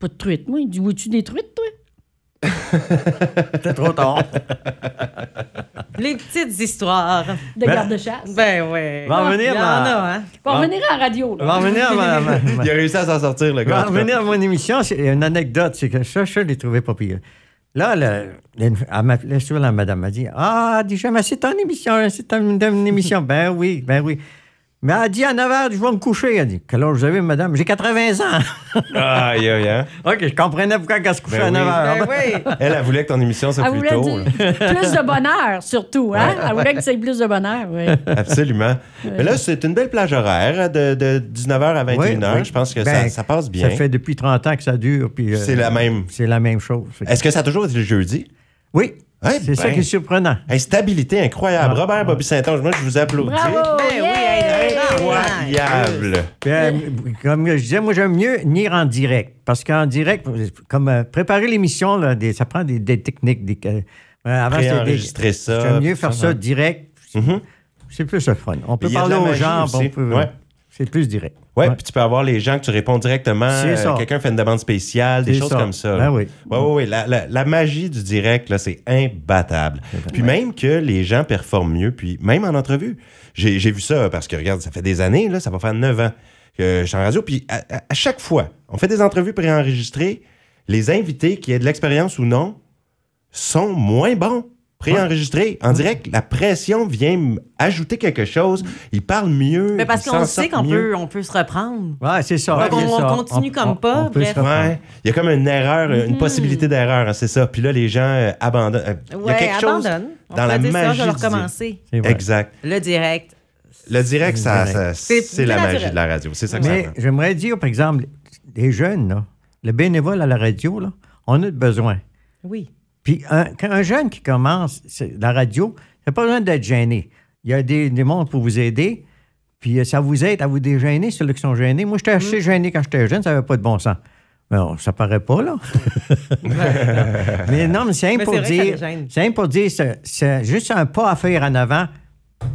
S4: Pas de truite, moi. Il dit Vois-tu des truites, toi?
S2: C'était trop tard.
S3: Les petites histoires.
S4: De
S2: Ben-
S4: garde-chasse.
S3: Ben ouais.
S2: Va en venir,
S3: Il y en
S2: ma-
S3: a, hein?
S4: On va revenir en radio,
S2: On
S4: là.
S2: va revenir à ma- ma- ma-
S1: Il a réussi à s'en sortir, le
S2: On va
S1: gars.
S2: revenir à mon émission. C'est une anecdote. C'est que ça, je l'ai trouvé pas pire. Là, le- la madame. M'a dit Ah, dit jamais, c'est ton émission. C'est ton, ton émission. ben oui, ben oui. Mais elle a dit à 9 h, je vais me coucher. Elle dit Quel âge vous avez, madame? J'ai 80 ans.
S1: Aïe, aïe, aïe.
S2: OK, je comprenais pourquoi elle se couchait
S1: Ben
S2: à 9
S1: oui.
S2: h.
S3: Ben oui.
S1: Elle, elle voulait que ton émission soit
S4: Elle
S1: plus
S4: voulait
S1: tôt.
S4: plus de bonheur, surtout. Hein? Elle voulait que c'est plus de bonheur, oui.
S1: Absolument. Mais là, c'est une belle plage horaire de, de 19h à 21h.
S2: Oui, oui.
S1: Je pense que
S2: Ben,
S1: ça, ça passe bien.
S2: Ça fait depuis 30 ans que ça dure. puis, euh,
S1: C'est la même.
S2: C'est la même chose.
S1: Est-ce que ça a toujours été le jeudi?
S2: Oui. C'est ça
S1: ben.
S2: qui est surprenant.
S1: Hey, stabilité incroyable.
S2: Ah.
S1: Robert Bobby Saint-Onge, moi, je vous applaudis.
S4: Bravo!
S3: Ben oui,
S1: Incroyable.
S2: Euh, comme je disais, moi, j'aime mieux venir en direct. Parce qu'en direct, comme euh, préparer l'émission, ça prend des, des techniques. Des, euh, avant, des-
S1: ça.
S2: J'aime mieux faire ça direct.
S1: Mhm.
S2: C'est plus le fun. On peut parler aux gens.
S1: Ouais.
S2: C'est plus direct.
S1: Ouais, puis tu peux avoir les gens que tu réponds directement. Euh. Quelqu'un fait une demande spéciale, des choses
S2: ça.
S1: comme ça.
S2: Ben oui.
S1: Ouais, ouais, ouais. La, la- la magie du direct, là, c'est imbattable. Puis même que les gens performent mieux, puis même en entrevue. J'ai j'ai vu ça parce que, regarde, ça fait des années, là, ça va faire neuf ans que je suis en radio. Puis à, à- à chaque fois, on fait des entrevues préenregistrées. Les invités, qui aient de l'expérience ou non, sont moins bons préenregistrés. En direct, la pression vient ajouter quelque chose. Ils parlent mieux.
S3: Mais parce qu'on sait qu'on peut, on peut se reprendre.
S2: Ouais, c'est ça.
S3: Ouais, on- continue comme pas, bref.
S1: Ouais, il y a comme une erreur, une possibilité d'erreur, hein, c'est ça. Puis là, les gens euh, abandonnent. Euh, Il y a quelque chose dans la
S3: dire ça,
S1: magie
S3: je recommencer.
S1: Exact.
S3: Le direct.
S1: Le direct, ça,
S3: C'est
S1: la magie de la radio. C'est ça que ça
S2: Mais j'aimerais dire, par exemple, les jeunes, là, le bénévole à la radio, là, on a besoin.
S3: Oui.
S2: Puis un, quand un jeune qui commence la radio, il n'a pas besoin d'être gêné. Il y a des, des mondes pour vous aider. Puis euh, ça vous aide à vous dégêner, ceux qui sont gênés. Moi, j'étais
S3: Mm.
S2: assez gêné quand j'étais jeune, ça n'avait pas de bon sens. Mais ça paraît pas, là. mais non, mais c'est un pour dire. C'est un pour dire, c'est- juste un pas à faire en avant,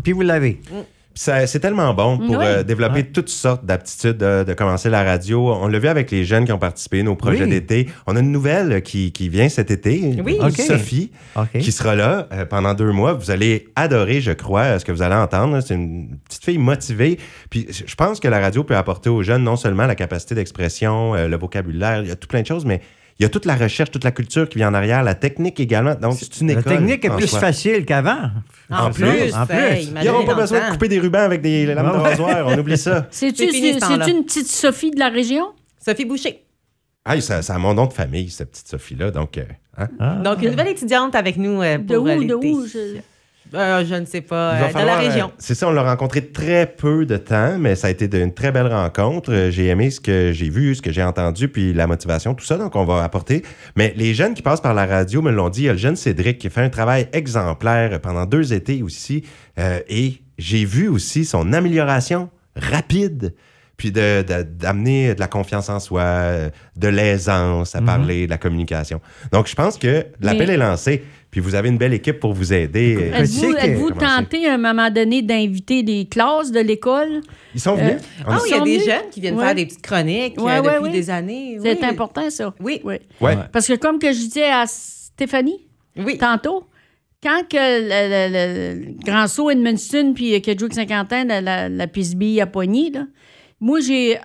S2: puis vous l'avez.
S1: Ça- C'est tellement bon pour
S4: Oui.
S1: euh, développer toutes sortes d'aptitudes de, de commencer la radio. On l'a vu avec les jeunes qui ont participé, nos projets
S2: Oui.
S1: d'été. On a une nouvelle qui, qui vient cet été,
S3: Oui.
S1: euh. Sophie, qui sera là euh, pendant deux mois. Vous allez adorer, je crois, euh, ce que vous allez entendre. C'est une petite fille motivée. Puis je pense que la radio peut apporter aux jeunes non seulement la capacité d'expression, euh, le vocabulaire, il y a tout plein de choses, mais il y a toute la recherche, toute la culture qui vient en arrière, la technique également. Donc, c'est une
S2: La
S1: école.
S2: technique est plus
S1: soi.
S2: facile qu'avant.
S3: En,
S1: En
S3: plus,
S1: plus.
S2: En plus.
S1: Ils n'auront pas besoin de couper des rubans avec des lames de
S2: Ouais.
S1: rasoir. On oublie ça.
S4: C'est-tu une petite Sophie de la région?
S3: Sophie Boucher.
S1: Ah, ça, ça a mon nom de famille, cette petite Sophie-là. Donc, euh, hein?
S2: Ah.
S3: Donc, une nouvelle étudiante avec nous euh,
S4: De
S3: pour
S4: où?
S3: euh,
S4: De
S3: l'été.
S4: où? Je-
S3: Euh, je ne sais pas. Euh,
S1: falloir,
S3: la
S1: euh,
S3: région.
S1: c'est ça, on l'a rencontré très peu de temps, mais ça a été une très belle rencontre. Euh, J'ai aimé ce que j'ai vu, ce que j'ai entendu, puis la motivation, tout ça. Donc, on va apporter. Mais les jeunes qui passent par la radio me l'ont dit. Il y a le jeune Cédric qui fait un travail exemplaire pendant deux étés aussi. Euh, et j'ai vu aussi son amélioration rapide. Puis de- de- d'amener de, la confiance en soi, euh, de l'aisance à parler, de la communication. Donc, je pense que l'appel
S4: Mais-
S1: est lancé. Puis vous avez une belle équipe pour vous aider. Euh,
S4: Êtes-vous
S2: sais que-
S4: tenté à un moment donné d'inviter des classes de l'école?
S1: Ils sont venus. A-
S3: Ah, il y a des
S4: venus?
S3: jeunes qui viennent
S4: Ouais.
S3: faire des petites chroniques euh,
S4: Ouais, ouais,
S3: depuis
S4: ouais.
S3: des années.
S4: C'est
S3: Oui.
S4: important, ça.
S3: Oui.
S4: Oui.
S1: Ouais.
S4: Parce que comme que je disais à Stéphanie
S3: Oui.
S4: tantôt, quand que le, le- le Grand Saut Edmundston puis Kedgewick Saint-Quentin, la, la, la pisbille à poignée, là, moi, j'ai,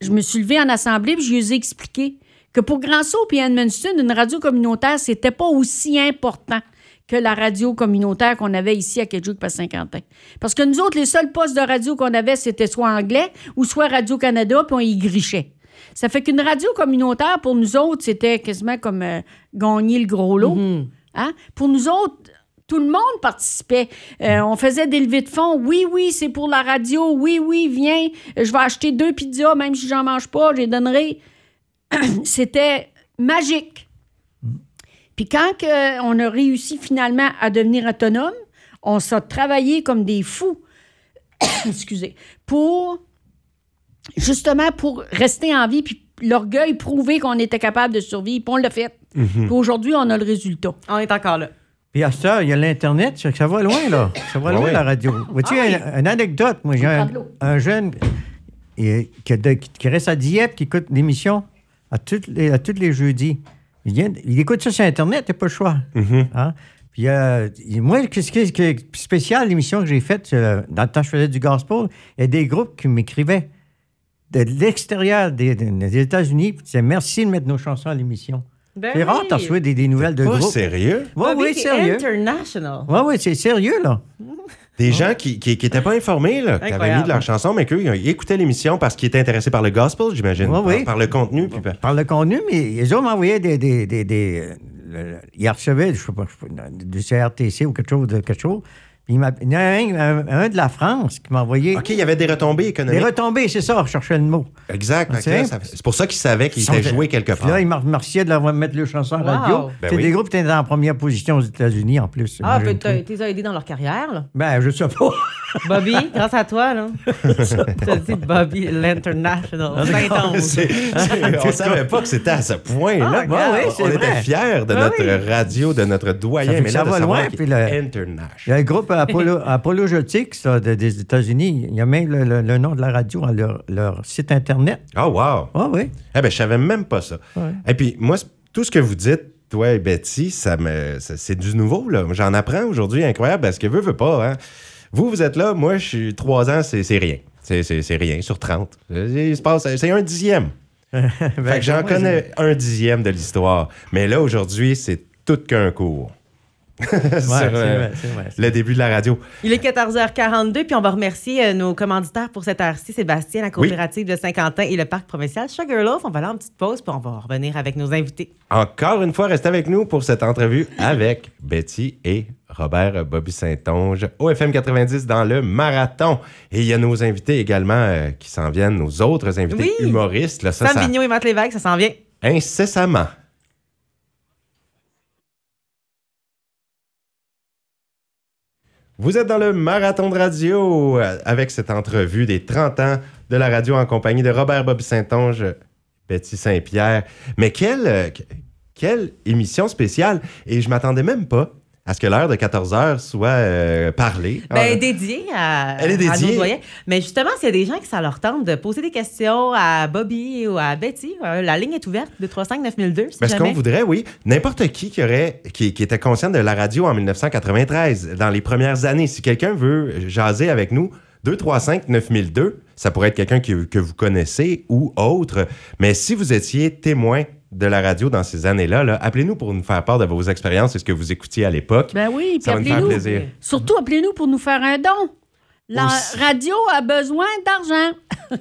S4: je me suis levée en assemblée puis je lui ai expliqué que pour Grand Saut puis Edmundston, une radio communautaire, c'était pas aussi important que la radio communautaire qu'on avait ici à Kedgewick pas Saint-Quentin. Parce que nous autres, les seuls postes de radio qu'on avait, c'était soit anglais ou soit Radio-Canada, puis on y grichait. Ça fait qu'une radio communautaire, pour nous autres, c'était quasiment comme euh, gagner le gros lot.
S3: Mhm.
S4: Hein? Pour nous autres, tout le monde participait. Euh, on faisait des levées de fonds. Oui, oui, c'est pour la radio. Oui, oui, viens. Je vais acheter deux pizzas, même si j'en mange pas, je les donnerai. C'était magique. Puis quand que on a réussi finalement à devenir autonome, on s'est travaillé comme des fous. Excusez. Pour justement pour rester en vie puis l'orgueil prouver qu'on était capable de survivre. Puis on l'a fait. Puis aujourd'hui, on a le résultat.
S3: On est encore là.
S2: Puis à ça, il y a l'Internet, ça, ça va loin, là. Ça va
S1: Ah
S2: loin,
S1: oui.
S2: la radio. Vois-tu,
S3: Ah oui.
S2: une, une anecdote, moi, j'ai un, jeune et- qui, a de- qui reste à Dieppe, qui écoute l'émission à, toutes les, à tous les jeudis. Il, vient- il écoute ça sur Internet, il n'a pas le choix. Hein? Puis euh, moi, ce qui est, spécial, l'émission que j'ai faite, euh, dans le temps que je faisais du gospel, il y a des groupes qui m'écrivaient de l'extérieur des, des États-Unis, puis ils disaient merci de mettre nos chansons à l'émission.
S3: Ben
S2: C'est rare
S3: oui.
S2: de recevoir des, des nouvelles de
S1: Pas
S2: groupes.
S1: sérieux?
S2: Oui, oui, sérieux.
S3: International.
S2: Oui, oui, c'est sérieux, là.
S1: Des gens qui n'étaient pas informés, là, qui avaient mis de leur chanson, mais qu'eux, ils écoutaient l'émission parce qu'ils étaient intéressés par le gospel, j'imagine.
S2: Oui,
S1: par,
S2: oui.
S1: par le contenu. Puis par-
S2: le contenu, mais les autres m'envoyaient des. des, des, des- euh, le- le- ils recevaient, je sais pas, je sais pas, du CRTC ou quelque chose, de- quelque chose. Il, m'a- il y en a un, un- un de la France qui m'a envoyé
S1: OK, il y avait des retombées
S2: des
S1: économiques.
S2: retombées, c'est ça, je cherchais le mot.
S1: Exact.
S2: C'est
S1: ça- pour ça qu'il savait qu'il était joué quelque
S2: Puis
S1: part.
S2: là, il m'a remercié de l'avoir mettre le chanson en
S3: Wow.
S2: radio.
S1: Ben
S2: c'est
S1: oui.
S2: des groupes qui étaient en première position aux États-Unis, en plus.
S3: Ah, peut-être
S2: j'ai-
S3: t'es aidé dans leur carrière, là.
S2: Ben, je sais pas.
S3: Bobby, grâce à toi, là. T'as dit Bobby, l'International.
S1: C'est- c'est- on savait pas que c'était à ce point-là.
S2: Ah, ben oui, c'est
S1: on était fiers de
S3: Ben
S1: notre
S3: oui.
S1: radio, de notre doyen.
S2: Ça
S1: mais là,
S2: ça va loin, puis le- Il y a le groupe Apollo, Apologetics là, de- des États-Unis. Il y a même le, le- le nom de la radio à leur, leur site Internet.
S1: Ah, wow.
S2: Ah oui.
S1: Eh ben, je savais même pas ça.
S2: Ouais.
S1: Et puis, moi, tout ce que vous dites, toi et Betty, ça me, ça- c'est du nouveau. là. J'en apprends aujourd'hui, incroyable, parce que veut, veut pas. Hein. Vous, vous êtes là, moi, je suis trois ans, c'est c'est rien. C'est- C'est c'est rien sur 30. Il se passe- C'est un dixième.
S2: Ben,
S1: Fait que j'en connais un dixième de l'histoire. Mais là, aujourd'hui, c'est tout qu'un cours.
S2: c'est-
S1: Sur, euh,
S2: vrai, c'est vrai.
S1: le début de la radio.
S3: Il est 14h42, puis on va remercier euh, nos commanditaires pour cette heure-ci, Sébastien, la coopérative de Saint-Quentin et le parc provincial Sugarloaf. On va aller en petite pause, puis on va revenir avec nos invités.
S1: Encore une fois, restez avec nous pour cette entrevue avec Betty et Robert Bobby Saint-Onge au FM 90 dans le marathon. Et il y a nos invités également euh, qui s'en viennent, nos autres invités
S3: Oui.
S1: humoristes. Là, ça,
S3: Sam
S1: ça,
S3: Vigneault et Matt Lévesque, ça s'en vient.
S1: incessamment. Vous êtes dans le marathon de radio euh, avec cette entrevue des 30 ans de la radio en compagnie de Robert Bobby Saint-Onge, Betty Saint-Pierre. Mais quelle, euh, que- quelle émission spéciale! Et je m'attendais même pas à ce que l'heure de 14 heures soit euh, parlée.
S3: Ben,
S1: Ah,
S3: dédiée à,
S1: Elle est
S3: à
S1: dédiée.
S3: nos doyens. Mais justement, s'il y a des gens qui ça leur tente de poser des questions à Bobby ou à Betty, euh, la ligne est ouverte de 359 si
S1: Ben, ce qu'on voudrait, oui, n'importe qui qui, aurait, qui, qui était conscient de la radio en 1993, dans les premières années, si quelqu'un veut jaser avec nous, 235 9002, ça pourrait être quelqu'un qui- que vous connaissez ou autre, mais si vous étiez témoin de la radio dans ces années-là, là, appelez-nous pour nous faire part de vos expériences et ce que vous écoutiez à l'époque.
S4: Ben oui, puis
S1: ça va nous faire
S4: appelez-nous.
S1: plaisir.
S4: Surtout, appelez-nous pour nous faire un don. La
S1: Aussi.
S4: radio a besoin d'argent.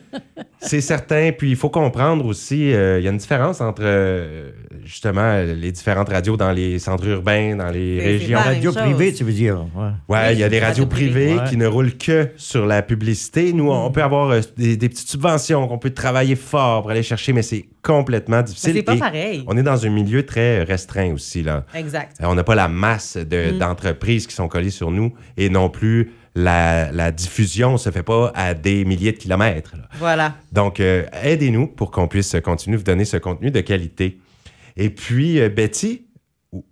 S1: C'est certain. Puis il faut comprendre aussi, euh, il y a une différence entre euh, justement les différentes radios dans les centres urbains, dans les
S3: C'est- c'est
S1: régions.
S2: Radio privée, tu veux dire. ouais.
S1: Ouais, il y a des radios
S3: radio privée.
S1: privées
S2: Ouais.
S1: qui ne roulent que sur la publicité. Nous, on peut avoir euh, des, des petites subventions qu'on peut travailler fort pour aller chercher, mais c'est complètement
S3: Mais
S1: difficile.
S3: c'est pas
S1: Et
S3: pareil.
S1: on est dans un milieu très restreint aussi. Là.
S3: Exact.
S1: Euh, On n'a pas la masse de-
S3: Mm.
S1: d'entreprises qui sont collées sur nous et non plus la, la diffusion ne se fait pas à des milliers de kilomètres. là.
S3: Voilà.
S1: Donc, euh, aidez-nous pour qu'on puisse continuer de vous donner ce contenu de qualité. Et puis, euh, Betty, ou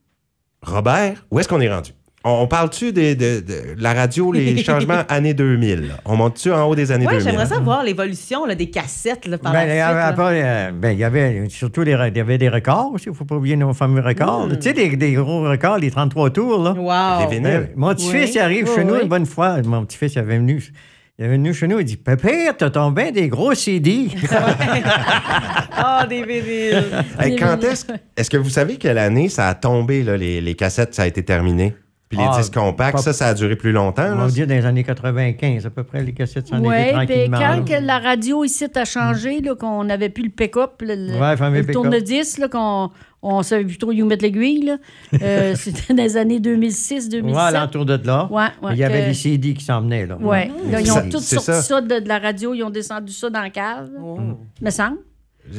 S1: Robert, où est-ce qu'on est rendu? On, parle-tu des- de, de la radio, les changements années 2000? là? On monte-tu en haut des années
S3: Ouais,
S1: 2000?
S3: j'aimerais ça voir l'évolution des cassettes là, par
S2: Ben,
S3: la
S2: il y
S3: suite,
S2: avait,
S3: là.
S2: après, euh, ben, il y avait surtout des, il y avait des records aussi. Il ne faut pas oublier nos fameux records.
S3: Mm.
S2: Tu sais, des, des gros records, les 33 tours. Là.
S3: Wow.
S1: Des vinyles.
S2: Ben, mon petit-fils,
S4: Oui.
S2: arrive
S4: Oui,
S2: chez nous une bonne fois. Mon petit-fils, il avait venu. Il est venu chez nous, il dit Pépère, t'as tombé des gros CD.
S3: Ah, des vinyles.
S1: Hey, quand est-ce est-ce que vous savez quelle année ça a tombé, là, les, les cassettes, ça a été terminé? Puis les
S2: Ah,
S1: disques compacts,
S2: pas-
S1: ça, ça a duré plus longtemps.
S2: On va dire dans les années 95, à peu près, les cassettes s'en
S4: Oui,
S2: étaient
S4: puis
S2: tranquillement.
S4: quand que la radio ici a changé, là, qu'on n'avait plus le pick-up, le,
S2: Ouais, le
S4: tourne-disque, là, qu'on on savait plus trop où mettre l'aiguille, là. Euh, c'était dans les années 2006-2007.
S2: Ouais, l'entour de là.
S4: Ouais, ouais,
S2: il y avait
S4: que-
S2: des CD qui s'en venaient. Là.
S4: Ouais. Là, ils ont tous sorti
S1: ça.
S4: ça, de, de la radio, ils ont descendu ça dans la cave,
S3: Oh.
S4: me semble.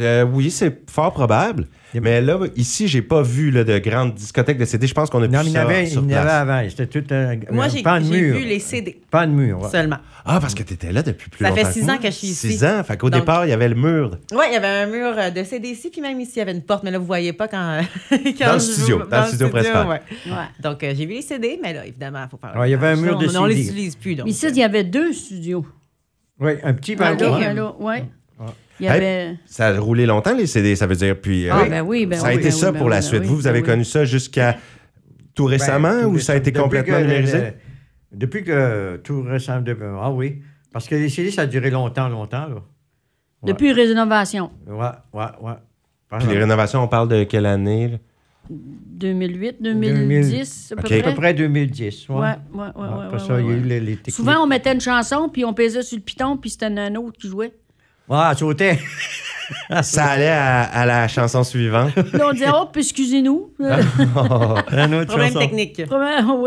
S1: Euh, oui, c'est fort probable. Mais là, ici, j'ai pas vu là, de grandes discothèques de CD. Je pense qu'on a
S2: Non,
S1: plus
S2: il y
S1: ça
S2: en avait,
S1: sur
S2: il y en avait
S1: place.
S2: avant. C'était tout un,
S3: Moi, j'ai vu les CD
S2: Pas de mur. ouais.
S3: seulement.
S1: Ah, parce que tu étais là depuis plus
S3: Ça
S1: longtemps.
S3: fait six
S1: que
S3: ans que je suis ici.
S1: Six ans? Fait qu'au
S3: Donc-
S1: départ, il y avait le mur.
S3: Oui, il y avait un mur euh, de CD ici, puis même ici, il y avait une porte, mais là, vous voyez pas quand. quand
S1: Dans le studio,
S3: joue-
S1: dans le studio principal.
S3: ouais.
S4: Ouais.
S3: Donc, euh, j'ai vu les CD, mais là, évidemment, il faut faire.
S2: Ouais, il y avait un mur de
S3: On les
S2: CD.
S3: utilise plus,
S4: ici, il y avait deux studios.
S2: Oui, un petit
S4: ouais. Il y
S1: Hey,
S4: avait...
S1: Ça a roulé longtemps, les CD, ça veut dire. Puis,
S4: Ah,
S1: euh,
S4: ben oui, ben
S1: ça a
S4: oui,
S1: été
S4: ben
S1: ça
S4: oui,
S1: pour
S4: ben
S1: la suite.
S4: ben
S1: vous, vous avez
S4: ben
S1: connu ça jusqu'à tout récemment
S2: Ben, tout
S1: ou ça a été complètement
S2: que
S1: numérisé?
S2: le- Depuis que tout récemment. Ah oui. Parce que les CD, ça a duré longtemps, longtemps. Là.
S4: Depuis rénovation,
S2: Ouais, ouais, ouais.
S1: Puis les rénovations, on parle de quelle année? là?
S4: 2008, 2010, à peu
S1: OK.
S4: près.
S2: à peu près 2010. Ouais.
S4: Ouais, ouais, ouais,
S2: Ouais, ça, les, les.
S4: Souvent, on mettait une chanson, puis on pesait sur le piton, puis c'était un autre qui jouait.
S2: Ouais, sautait.
S1: ça allait à, à la chanson suivante.
S4: Là, on disait, oh, puis excusez-nous.
S1: Ah.
S2: Une autre
S3: Problème
S2: chanson.
S3: technique.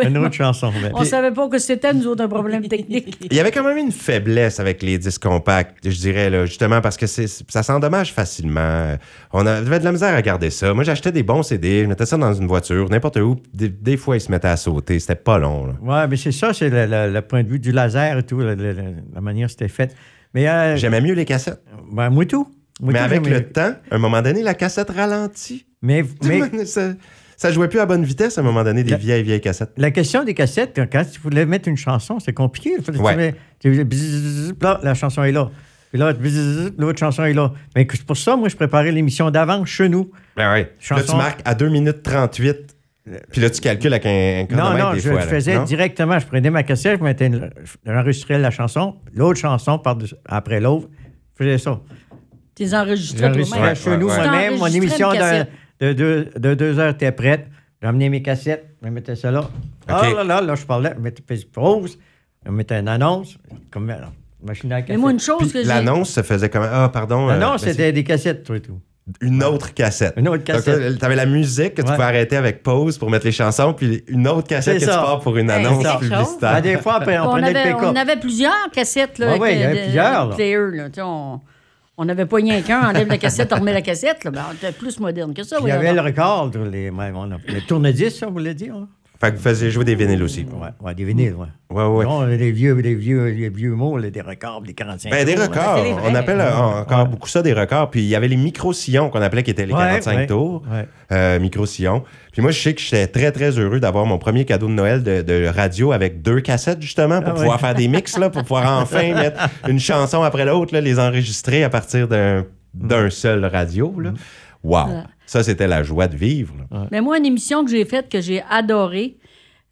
S2: Une autre chanson. mais-
S4: On savait pas que c'était, nous autres, un problème technique.
S1: Il y avait quand même une faiblesse avec les disques compacts, je dirais, là, justement, parce que c'est, ça s'endommage facilement. On avait de la misère à garder ça. Moi, j'achetais des bons CD, je mettais ça dans une voiture, n'importe où. Des, des fois, ils se mettaient à sauter. C'était pas long.
S2: Ouais, mais c'est ça, c'est le, le- le point de vue du laser et tout, le- le- le- la manière dont c'était fait. Mais euh,
S1: J'aimais mieux les cassettes.
S2: ben, moi tout. Moi
S1: Mais
S2: tout,
S1: avec le temps, à un moment donné, la cassette ralentit.
S2: Mais, mais
S1: ça, ça jouait plus à bonne vitesse à un moment donné, des
S2: La-
S1: vieilles, vieilles cassettes.
S2: la question des cassettes, quand tu voulais mettre une chanson, c'est compliqué. Tu mets- tu là, la chanson est là. Puis là, l'autre chanson est là. Mais c'est pour ça, moi, je préparais l'émission d'avant chez nous.
S1: Ben ouais. Là, tu marques à 2 minutes 38. Puis là, tu calcules avec un, un
S2: Non,
S1: chronomètre
S2: non,
S1: des
S2: je,
S1: fois.
S2: je faisais
S1: non?
S2: directement. Je prenais ma cassette, je mettais une- j'enregistrais la chanson, l'autre chanson par après l'autre. Je faisais ça.
S4: Tu les enregistrais
S2: J'enregistrais
S4: toi-même?
S2: chez nous
S1: ouais, ouais.
S2: moi-même. Mon émission de, de deux, de deux heures était prête. J'emmenais mes cassettes, je mettais ça là. Ah là là, là, je parlais, je mettais pause, je mettais une annonce, comme machine à
S4: Mais
S2: cassette.
S4: moi, une chose
S1: Puis
S4: que j'ai.
S1: l'annonce se faisait comme. Ah, pardon. euh,
S2: non,
S1: ben,
S2: c'était des cassettes, toi et tout.
S1: Une autre cassette.
S2: Une autre cassette.
S1: Tu avais la musique que tu
S2: Ouais.
S1: pouvais arrêter avec pause pour mettre les chansons, puis une autre cassette que tu pars pour une annonce publicitaire.
S2: Ah, des fois, après, on,
S4: on,
S2: prenait
S4: avait,
S2: le
S4: on avait plusieurs cassettes. Là,
S2: Ouais, ouais, il y avait
S4: euh,
S2: plusieurs, là.
S4: là. On on n'avait pas rien qu'un, on enlève la cassette, on remet la cassette. Là. Ben, on était plus moderne que ça.
S2: Il y avait le record, les, on a- le tourne-disque, ça, vous voulez dire? hein?
S1: Fait que vous faisiez jouer des vinyles aussi.
S2: Ouais, ouais, des vinyles, ouais.
S1: Ouais, ouais.
S2: Non, les vieux, les vieux, les vieux mots, là, des records, des 45
S1: Ben, des records. On appelle euh,
S2: Ouais.
S1: encore
S2: Ouais.
S1: beaucoup ça des records. Puis il y avait les micro-sillons qu'on appelait qui étaient les
S2: Ouais,
S1: 45
S2: ouais,
S1: tours.
S2: ouais.
S1: Euh, micro-sillons. Puis moi, je sais que j'étais très, très heureux d'avoir mon premier cadeau de Noël de, de radio avec deux cassettes, justement, pour
S2: Ah,
S1: pouvoir
S2: ouais.
S1: faire des mix, là, pour pouvoir enfin mettre une chanson après l'autre, là, les enregistrer à partir d'un d'un seul radio. Là. Wow! Ça, c'était la joie de vivre. là.
S4: Mais moi, une émission que j'ai faite, que j'ai adorée,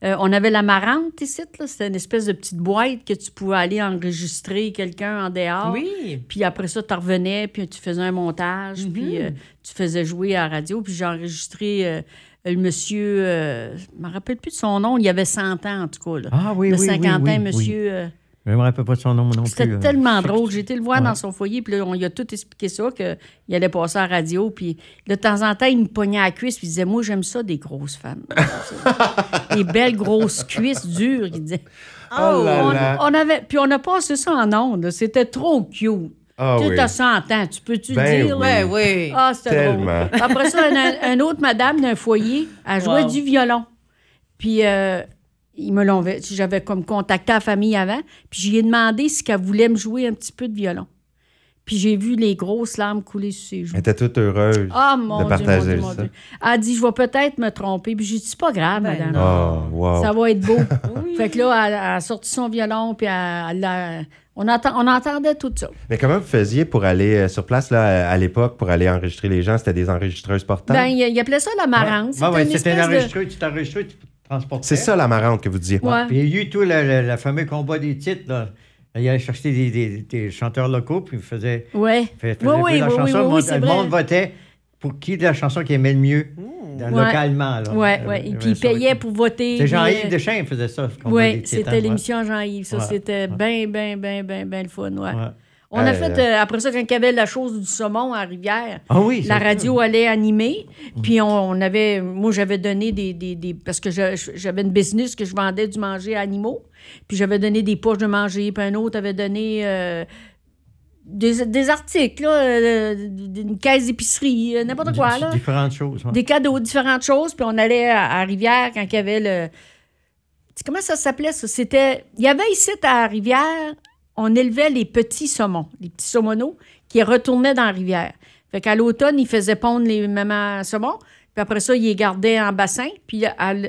S4: euh, on avait la marante ici. là. C'était une espèce de petite boîte que tu pouvais aller enregistrer quelqu'un en dehors.
S3: Oui.
S4: Puis après ça, tu revenais, puis tu faisais un montage,
S3: Mhm.
S4: puis euh, tu faisais jouer à la radio. Puis j'ai enregistré euh, le monsieur, euh, je me rappelle plus de son nom, il avait 100 ans en tout cas. Là.
S2: Ah oui,
S4: le
S2: oui, oui,
S4: Saint-Quentin,
S2: oui, oui.
S4: monsieur. euh,
S2: Je ne me rappelle pas de son nom non plus.
S4: c'était
S2: euh.
S4: tellement drôle. J'ai été le voir
S2: Ouais.
S4: dans son foyer, puis là, on lui a tout expliqué ça, qu'il allait passer à la radio. Puis de temps en temps, il me pognait à la cuisse, puis il disait Moi, j'aime ça, des grosses femmes. des belles grosses cuisses dures, il disait.
S1: Oh là
S4: on,
S1: là.
S4: on avait, puis on a passé ça en ondes. C'était trop cute.
S1: Ah
S4: tu
S1: oui.
S4: as 100 ans, tu peux-tu
S1: Ben
S4: dire?
S1: oui.
S4: là?
S3: Ouais, oui.
S4: Ah, c'était drôle. Après ça, une, une autre madame d'un foyer, elle jouait
S3: Wow.
S4: du violon. Puis euh, ils me l'ont j'avais comme contacté la famille avant, puis j'y ai demandé si elle voulait me jouer un petit peu de violon. Puis j'ai vu les grosses larmes couler sur ses joues.
S1: Elle était toute heureuse.
S4: Ah, mon
S1: de
S4: Dieu, mon
S1: partager
S4: Dieu, mon
S1: ça.
S4: Dieu. Elle a dit, je vais peut-être me tromper. Puis j'ai dit, c'est pas grave,
S3: Ben
S4: madame.
S1: Oh, wow.
S4: Ça va être beau. Fait que là, elle, elle a sorti son violon, puis elle, on, entend- on entendait tout ça.
S1: Mais comment vous faisiez pour aller euh, sur place là, à l'époque, pour aller enregistrer les gens? C'était des enregistreuses portables?
S4: Ben, il, il appelait ça la marante.
S2: Ouais, ouais,
S4: une
S2: c'était
S4: de-
S2: tu t'enregistrais, tu transportais.
S1: C'est ça la marante que vous disiez.
S4: Ouais.
S2: Puis il y a eu tout le, le- le fameux combat des titres. Là. Il allait chercher des, des- des chanteurs locaux, puis il faisait,
S4: Ouais.
S2: faisait,
S4: Oui, oui,
S2: la
S4: oui,
S2: chanson.
S4: oui,
S2: le
S4: oui,
S2: monde,
S4: c'est
S2: le
S4: vrai.
S2: monde votait pour qui de la chanson qui aimait le mieux, dans-
S4: Ouais.
S2: localement. Euh,
S4: ouais. Et puis il
S2: ça,
S4: payait
S2: ouais.
S4: pour voter.
S2: C'est Jean-Yves
S4: euh,
S2: Deschamps faisait ça.
S4: Oui, c'était
S2: hein,
S4: l'émission Jean-Yves. Ça,
S2: Ouais.
S4: c'était bien, bien, bien, bien, bien le fun. Ouais. On a
S1: Euh,
S4: fait, euh, après ça, quand il y avait la chose du saumon à Rivière,
S2: Ah oui,
S4: la radio allait animer. Puis on, on avait, moi, j'avais donné des, des, des- Parce que j'avais une business que je vendais du manger à animaux. Puis j'avais donné des poches de manger. Puis un autre avait donné. euh, des, des articles, là, une caisse d'épicerie, n'importe quoi. Là.
S2: Différentes choses. ouais.
S4: Des cadeaux, différentes choses. Puis on allait à, à Rivière quand il y avait le. Tu sais, Comment ça s'appelait, ça? C'était. Il y avait ici à Rivière, on élevait les petits saumons, les petits saumoneaux qui retournaient dans la rivière. Fait qu'à l'automne, ils faisaient pondre les mamans saumons. Puis après ça, ils les gardaient en bassin. Puis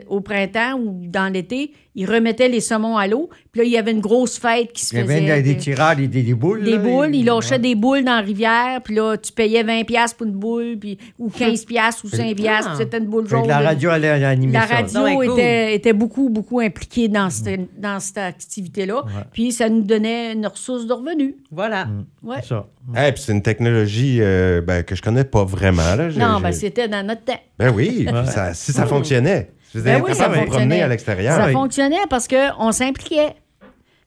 S4: au printemps ou dans l'été, ils remettaient les saumons à l'eau. Puis là, il y avait une grosse fête qui se
S2: Il y
S4: faisait.
S2: avait des, des tireurs, des, des, des boules.
S4: Des
S2: là,
S4: boules,
S2: et-
S4: ils lâchaient
S2: ouais.
S4: des boules dans la rivière, puis là, tu payais 20$ piastres pour une boule, puis, ou 15$ piastres ou 5$, piastres, puis c'était une boule
S2: Fait que
S4: jaune.
S2: la radio allait animer
S4: La
S2: ça.
S4: radio
S3: Non, cool.
S4: était, était beaucoup, beaucoup impliquée dans cette, dans cette activité-là. Puis ça nous donnait une ressource de revenus.
S3: Voilà.
S4: Ouais.
S2: C'est ça.
S1: Eh, puis c'est une technologie euh, ben, que je connais pas vraiment. Là.
S4: Non, ben c'était dans notre temps.
S1: Ben oui, puis ça- si ça fonctionnait. Je veux dire,
S4: Ben oui, ça fonctionnait.
S1: à l'extérieur.
S4: Ça
S2: oui.
S4: fonctionnait parce qu'on s'impliquait.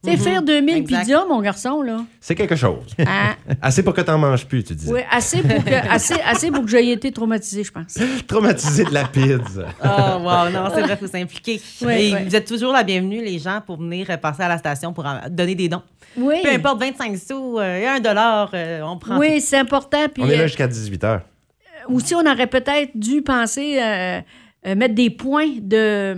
S4: Tu sais, faire 2000
S3: Exact.
S4: pizzas, mon garçon, là.
S1: C'est quelque chose.
S4: hein,
S1: Assez pour que t'en manges plus, tu disais.
S4: oui, assez pour que, assez, assez pour que j'aie été traumatisé, je pense.
S1: Traumatisé de la pizza.
S3: Oh, wow, non, c'est vrai, il faut s'impliquer. Vous êtes toujours la bienvenue, les gens, pour venir euh, passer à la station pour donner des dons.
S4: Oui.
S3: Peu importe, 25 sous euh, et 1 dollar, euh, on prend
S4: Oui, c'est important. Puis,
S1: On est là
S4: euh,
S1: jusqu'à 18h.
S4: aussi, on aurait peut-être dû penser euh, euh, mettre des points de.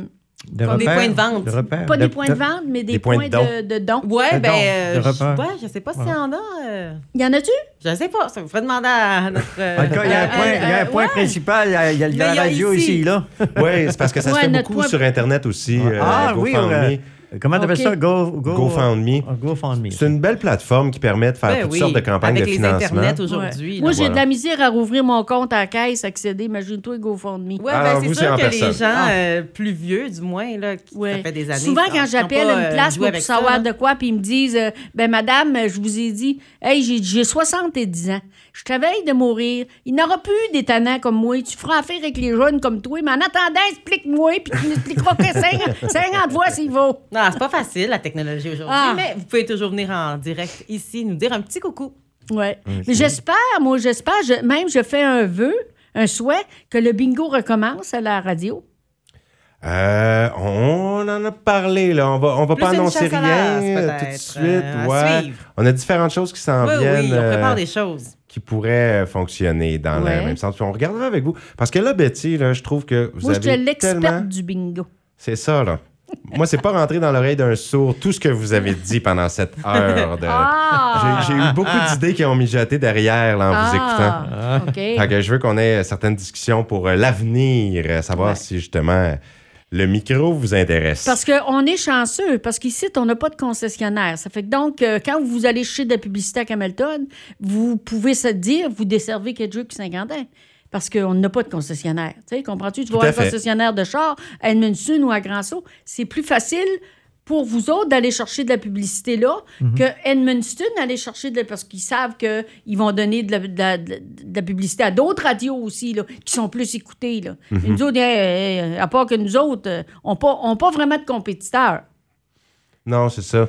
S2: De
S3: Comme des points de vente.
S2: de repères,
S4: Pas
S2: de-
S4: des points de vente, mais des,
S1: des points de
S4: points de, de dons.
S3: tout. Ouais,
S2: De
S3: ben, euh, je,
S2: repas.
S3: ouais, je sais pas s'il y en a. euh,
S4: Y en a-tu?
S3: je sais pas, ça vous ferait demander à notre. euh,
S2: En tout cas, il y a un
S3: euh,
S2: point, il y a un
S3: euh,
S2: point
S3: ouais.
S2: principal, il y a, il y a
S3: Mais
S2: la
S3: il y a
S2: radio
S3: ici.
S2: ici, là.
S1: Oui, c'est parce que ça se fait beaucoup
S4: point-
S1: sur Internet aussi. euh,
S2: ah oui, euh, comment on appelle
S4: Ok.
S2: ça? Go, go,
S1: GoFundMe.
S2: GoFundMe.
S1: C'est une belle plateforme qui permet de faire
S3: Ben
S1: toutes
S3: oui,
S1: sortes de campagnes
S3: avec
S1: de
S3: les
S1: financement.
S3: Internet aujourd'hui.
S4: Ouais. Moi, j'ai
S1: voilà.
S4: de la misère à rouvrir mon compte à la caisse, accéder. Imagine-toi, GoFundMe.
S3: Ouais,
S1: Ah,
S3: ben, c'est sûr que les gens
S4: Ah.
S3: euh, plus vieux, du moins, là, qui,
S4: Ouais.
S3: ça fait des années.
S4: Souvent, quand j'appelle une
S3: euh,
S4: place pour
S3: ça,
S4: savoir de quoi, puis ils me disent euh, Ben, madame, je vous ai dit, hey, j'ai- j'ai 70 ans. Je travaille de mourir. Il n'y aura plus des tannants comme moi. Tu feras affaire avec les jeunes comme toi. Mais en attendant, explique-moi, puis tu m'expliqueras que 50, 50 fois s'il vaut.
S3: Non, c'est pas facile, la technologie aujourd'hui,
S4: Ah.
S3: mais vous pouvez toujours venir en direct ici, nous dire un petit coucou.
S4: Ouais. Mais j'espère, moi, j'espère, je- même je fais un vœu, un souhait, que le bingo recommence à la radio.
S1: Euh, on en a parlé, là. On va, on va
S3: Plus
S1: pas annoncer rien tout de suite.
S3: euh,
S1: ouais. On a différentes choses qui s'en
S3: Oui,
S1: viennent.
S3: oui, on prépare
S1: euh,
S3: des choses.
S1: Qui pourraient euh, fonctionner dans
S4: Ouais.
S1: le même sens. Puis on regardera avec vous. Parce que là, Betty, là, je trouve que vous
S4: moi,
S1: avez
S4: l'experte
S1: tellement...
S4: du bingo.
S1: C'est ça, là. Moi, c'est pas rentré dans l'oreille d'un sourd tout ce que vous avez dit pendant cette heure. De...
S4: Ah!
S1: J'ai eu beaucoup d'idées qui ont mijoté derrière là, en vous écoutant.
S4: Ah, OK.
S1: Fait que je veux qu'on ait certaines discussions pour euh, l'avenir, euh, savoir
S4: Ouais.
S1: si justement le micro vous intéresse.
S4: Parce qu'on est chanceux, parce qu'ici, on n'a pas de concessionnaire. Ça fait que donc, euh, quand vous allez chercher de la publicité à Camelton, vous pouvez se dire, vous desservez Kedrick 50 ans. Parce qu'on n'a pas de concessionnaire. Tu sais, comprends-tu? Tu vas avoir un concessionnaire de char à Edmundson ou à Grand-Sault. C'est plus facile pour vous autres d'aller chercher de la publicité là que Edmundston aller chercher de la- parce qu'ils savent qu'ils vont donner de la, de la- de la publicité à d'autres radios aussi là, qui sont plus écoutées. Là. Mais nous autres, eh, à part que nous autres, euh, on n'a pas, on pas vraiment de compétiteurs.
S1: Non, c'est ça.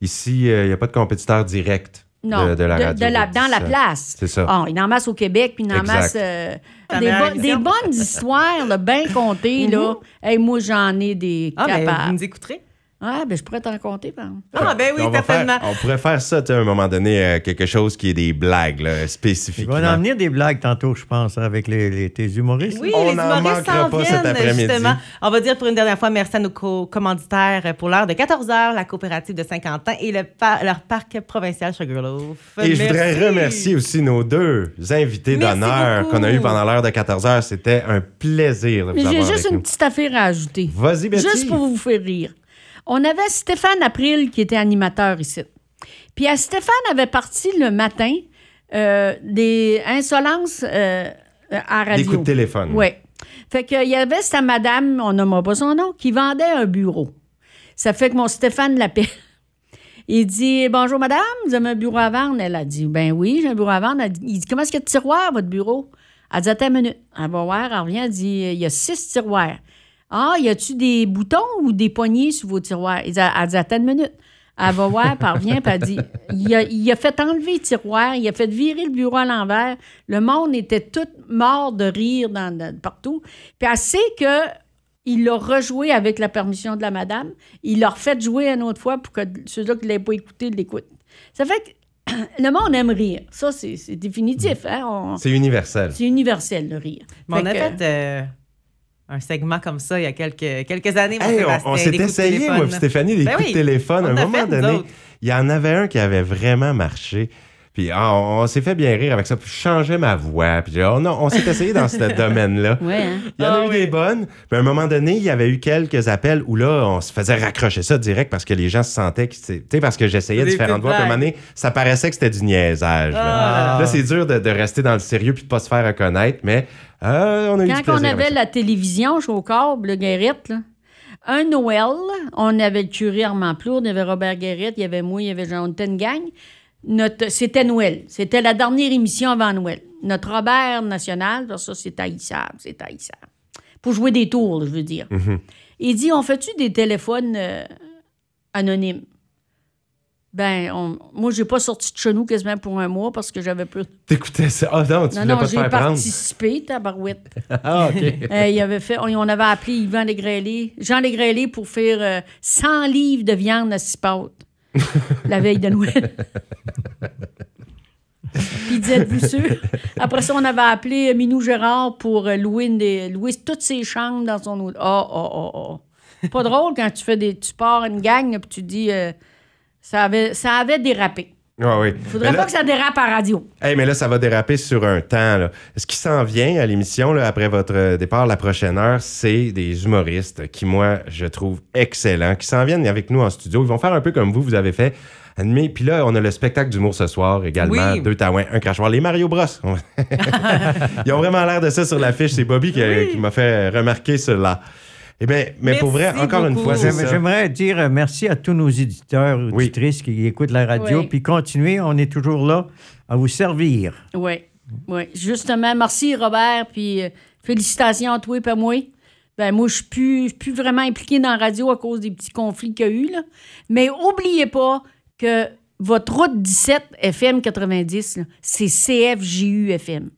S1: Ici, il n'y a pas de compétiteur direct
S4: Non,
S1: de, de la radio.
S4: la- dans la place.
S1: C'est ça.
S4: Ah, il en masse au Québec, puis il en
S1: Exact.
S4: masse euh, des, bo- bonnes histoires, là, bien contées. là. Hey, moi, j'en ai des
S3: Ah, ben, vous
S4: capables.
S3: nous écouterez.
S4: Ah, ben, je pourrais t'en compter, par exemple.
S3: Ah, ben oui,
S1: on, va
S3: certainement.
S1: faire- on pourrait faire ça, tu sais, à un moment donné, euh, quelque chose qui est des blagues, là, spécifiquement.
S2: va en venir des blagues tantôt, je pense, avec les, les- tes humoristes.
S3: Oui,
S1: On
S3: les humoristes s'en
S1: pas cet
S3: viennent,
S1: après-midi.
S3: On va dire pour une dernière fois merci à nos co- commanditaires pour l'heure de 14 h, la coopérative de Saint-Quentin et le par- leur parc provincial Sugarloaf.
S1: Et je voudrais remercier aussi nos deux invités d'honneur qu'on a eu pendant l'heure de 14 heures. C'était un plaisir de vous
S4: Mais j'ai juste
S1: avec
S4: une
S1: nous.
S4: petite affaire à ajouter.
S1: Vas-y, Betty.
S4: Juste pour vous faire rire. On avait Stéphane April qui était animateur ici. Puis à Stéphane avait parti le matin euh, des insolences euh, à radio.
S1: Des coups de téléphone.
S4: Oui. Fait qu'il y avait cette madame, on nommera pas son nom, qui vendait un bureau. Ça fait que mon Stéphane l'appelle. Il dit Bonjour madame, vous avez un bureau à vendre? Elle a dit Ben oui, j'ai un bureau à vendre. Elle dit- Il dit Comment est-ce qu'il y a de tiroirs, votre bureau? Elle dit Attends une minute. Elle va voir, elle revient, elle dit Il y a six tiroirs. Ah, y a-tu des boutons ou des poignées sur vos tiroirs? Elle dit Attends une minute. Elle va voir, revient, puis elle dit il a, il a fait enlever les tiroirs, il a fait virer le bureau à l'envers. Le monde était tout mort de rire dans, dans- partout. Puis elle sait que il l'a rejoué avec la permission de la madame. Il l'a refait jouer une autre fois pour que ceux-là qui ne l'avaient pas écouté l'écoutent. Ça fait que le monde aime rire. Ça, c'est c'est définitif. Hein?
S1: C'est universel.
S4: C'est universel, le rire.
S3: Mais on a
S4: que-
S3: fait euh, un segment comme ça il y a quelques, quelques années.
S1: Hey, on- s'est essayé, moi, Stéphanie, des
S3: Ben
S1: coups
S3: oui,
S1: de téléphone. À un moment donné, il y en avait un qui avait vraiment marché. Puis ah, on, on s'est fait bien rire avec ça. Puis je changeais ma voix. Puis oh, non, on s'est essayé dans ce domaine-là.
S4: Ouais, hein?
S1: Il y en a
S3: Ah
S1: eu
S3: oui.
S1: des bonnes. Puis à un moment donné, il y y eu quelques appels où là, on se faisait raccrocher ça direct parce que les gens se sentaient que c'était. Tu sais, parce que j'essayais différentes voix. Puis à un moment donné, ça paraissait que c'était du niaisage. là.
S3: Ah.
S1: Là, c'est dur de, de rester dans le sérieux puis de pas se faire reconnaître. Mais euh, on a eu du
S4: Quand on avait la télévision, je suis au câble, le Guérette, là, un Noël, on avait le curé Armand Plourde, il y avait Robert Guérette, il y avait moi, il y avait Jean, on était une gang. Notre- C'était Noël. C'était la dernière émission avant Noël. Notre Robert national, ça, c'est haïssable, c'est haïssable. Pour jouer des tours, je veux dire.
S1: Mhm.
S4: Il dit, on fait-tu des téléphones euh, anonymes? Ben, on- moi, j'ai pas sorti de chez nous quasiment pour un mois parce que j'avais plus.
S1: T'écoutais ça? Ah non, tu
S4: Non,
S1: voulais
S4: non,
S1: pas te
S4: j'ai
S1: faire prendre.
S4: participé, tabarouette.
S1: Ah, OK.
S4: Euh, il avait fait, on, avait appelé Yvan Légrélé, Jean Légrélé pour faire euh, 100 livres de viande à six pâtes la veille de Noël. Puis il disait, êtes-vous sûr? Après ça, on avait appelé euh, Minou Gérard pour euh, louer, des- louer toutes ses chambres dans son. Oh, oh, oh, oh. Pas drôle quand tu fais des. Tu pars une gang puis tu dis euh, ça, avait, ça avait dérapé.
S1: Ah oui.
S4: Faudrait
S1: là-
S4: pas que ça dérape à radio.
S1: Hey, mais là, ça va déraper sur un temps. Là. Ce qui s'en vient à l'émission, là, après votre euh, départ, la prochaine heure, c'est des humoristes qui, moi, je trouve excellents, qui s'en viennent avec nous en studio. Ils vont faire un peu comme vous, vous avez fait. animer. Puis là, on a le spectacle d'humour ce soir également.
S3: Oui.
S1: Deux taouins, un crachoir. Les Mario Bros. Ils ont vraiment l'air de ça sur l'affiche. C'est Bobby qui,
S3: Oui.
S1: qui m'a fait remarquer cela. Eh bien, mais pour vrai, encore une fois.
S2: J'aimerais dire euh, merci à tous nos éditeurs,
S1: Oui.
S2: auditrices qui écoutent la radio.
S4: Oui.
S2: Puis continuez, on est toujours là à vous servir.
S4: Oui, oui. Justement, merci Robert, puis euh, félicitations à toi et à moi. Ben, moi, je suis plus, je suis plus vraiment impliqué dans la radio à cause des petits conflits qu'il y a eu. Là. Mais oubliez pas que votre route 17 FM 90, là, c'est CFJU FM.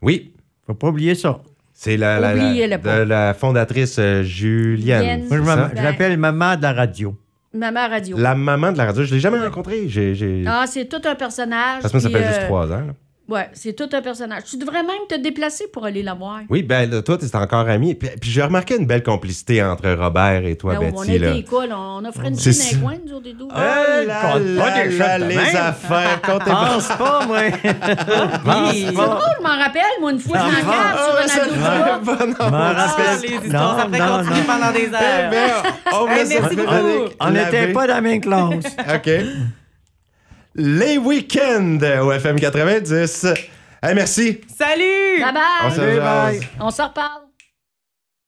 S1: Oui,
S2: Faut pas oublier ça.
S1: C'est la, la, la-
S4: Oubliez-le
S1: de
S4: pas.
S1: la fondatrice euh, Julienne.
S2: Moi, je je l'appelle maman de la radio.
S4: Maman Radio.
S1: La maman de la radio. Je l'ai jamais rencontrée. J'ai, j'ai...
S4: Ah, c'est tout un personnage.
S1: Parce que moi, ça fait juste
S4: euh,
S1: trois ans. Là.
S4: Ouais, c'est tout un personnage. Tu devrais même te déplacer pour aller la voir.
S1: Oui, ben là, toi, t'es encore ami. Puis, puis j'ai remarqué une belle complicité entre Robert et toi,
S4: Ben, on
S1: Betty.
S4: a
S1: là.
S4: été école, on a frenché
S1: C'est
S4: dans les coins, nous autres et tout.
S1: Ah là
S2: compte pas
S1: là
S2: des
S1: là,
S2: de
S1: les
S2: même.
S1: affaires, comptez pas.
S2: Pense pas, moi.
S3: Oui.
S4: C'est drôle, je m'en rappelle, moi, une fois, je m'en
S1: Ah,
S4: garde sur un là.
S1: pas, non.
S2: M'en
S3: Ah,
S2: rappelle-
S3: les histoires, ça
S2: Non,
S3: fait
S2: non,
S3: continuer
S2: non.
S3: pendant des
S1: Eh
S3: heures.
S1: ben, on.
S2: On
S1: laver.
S2: pas dans la même classe.
S1: OK. Les week-ends au FM 90. Hey, merci.
S3: Salut!
S4: Bye bye!
S1: On se
S2: bye.
S4: On s'en reparle.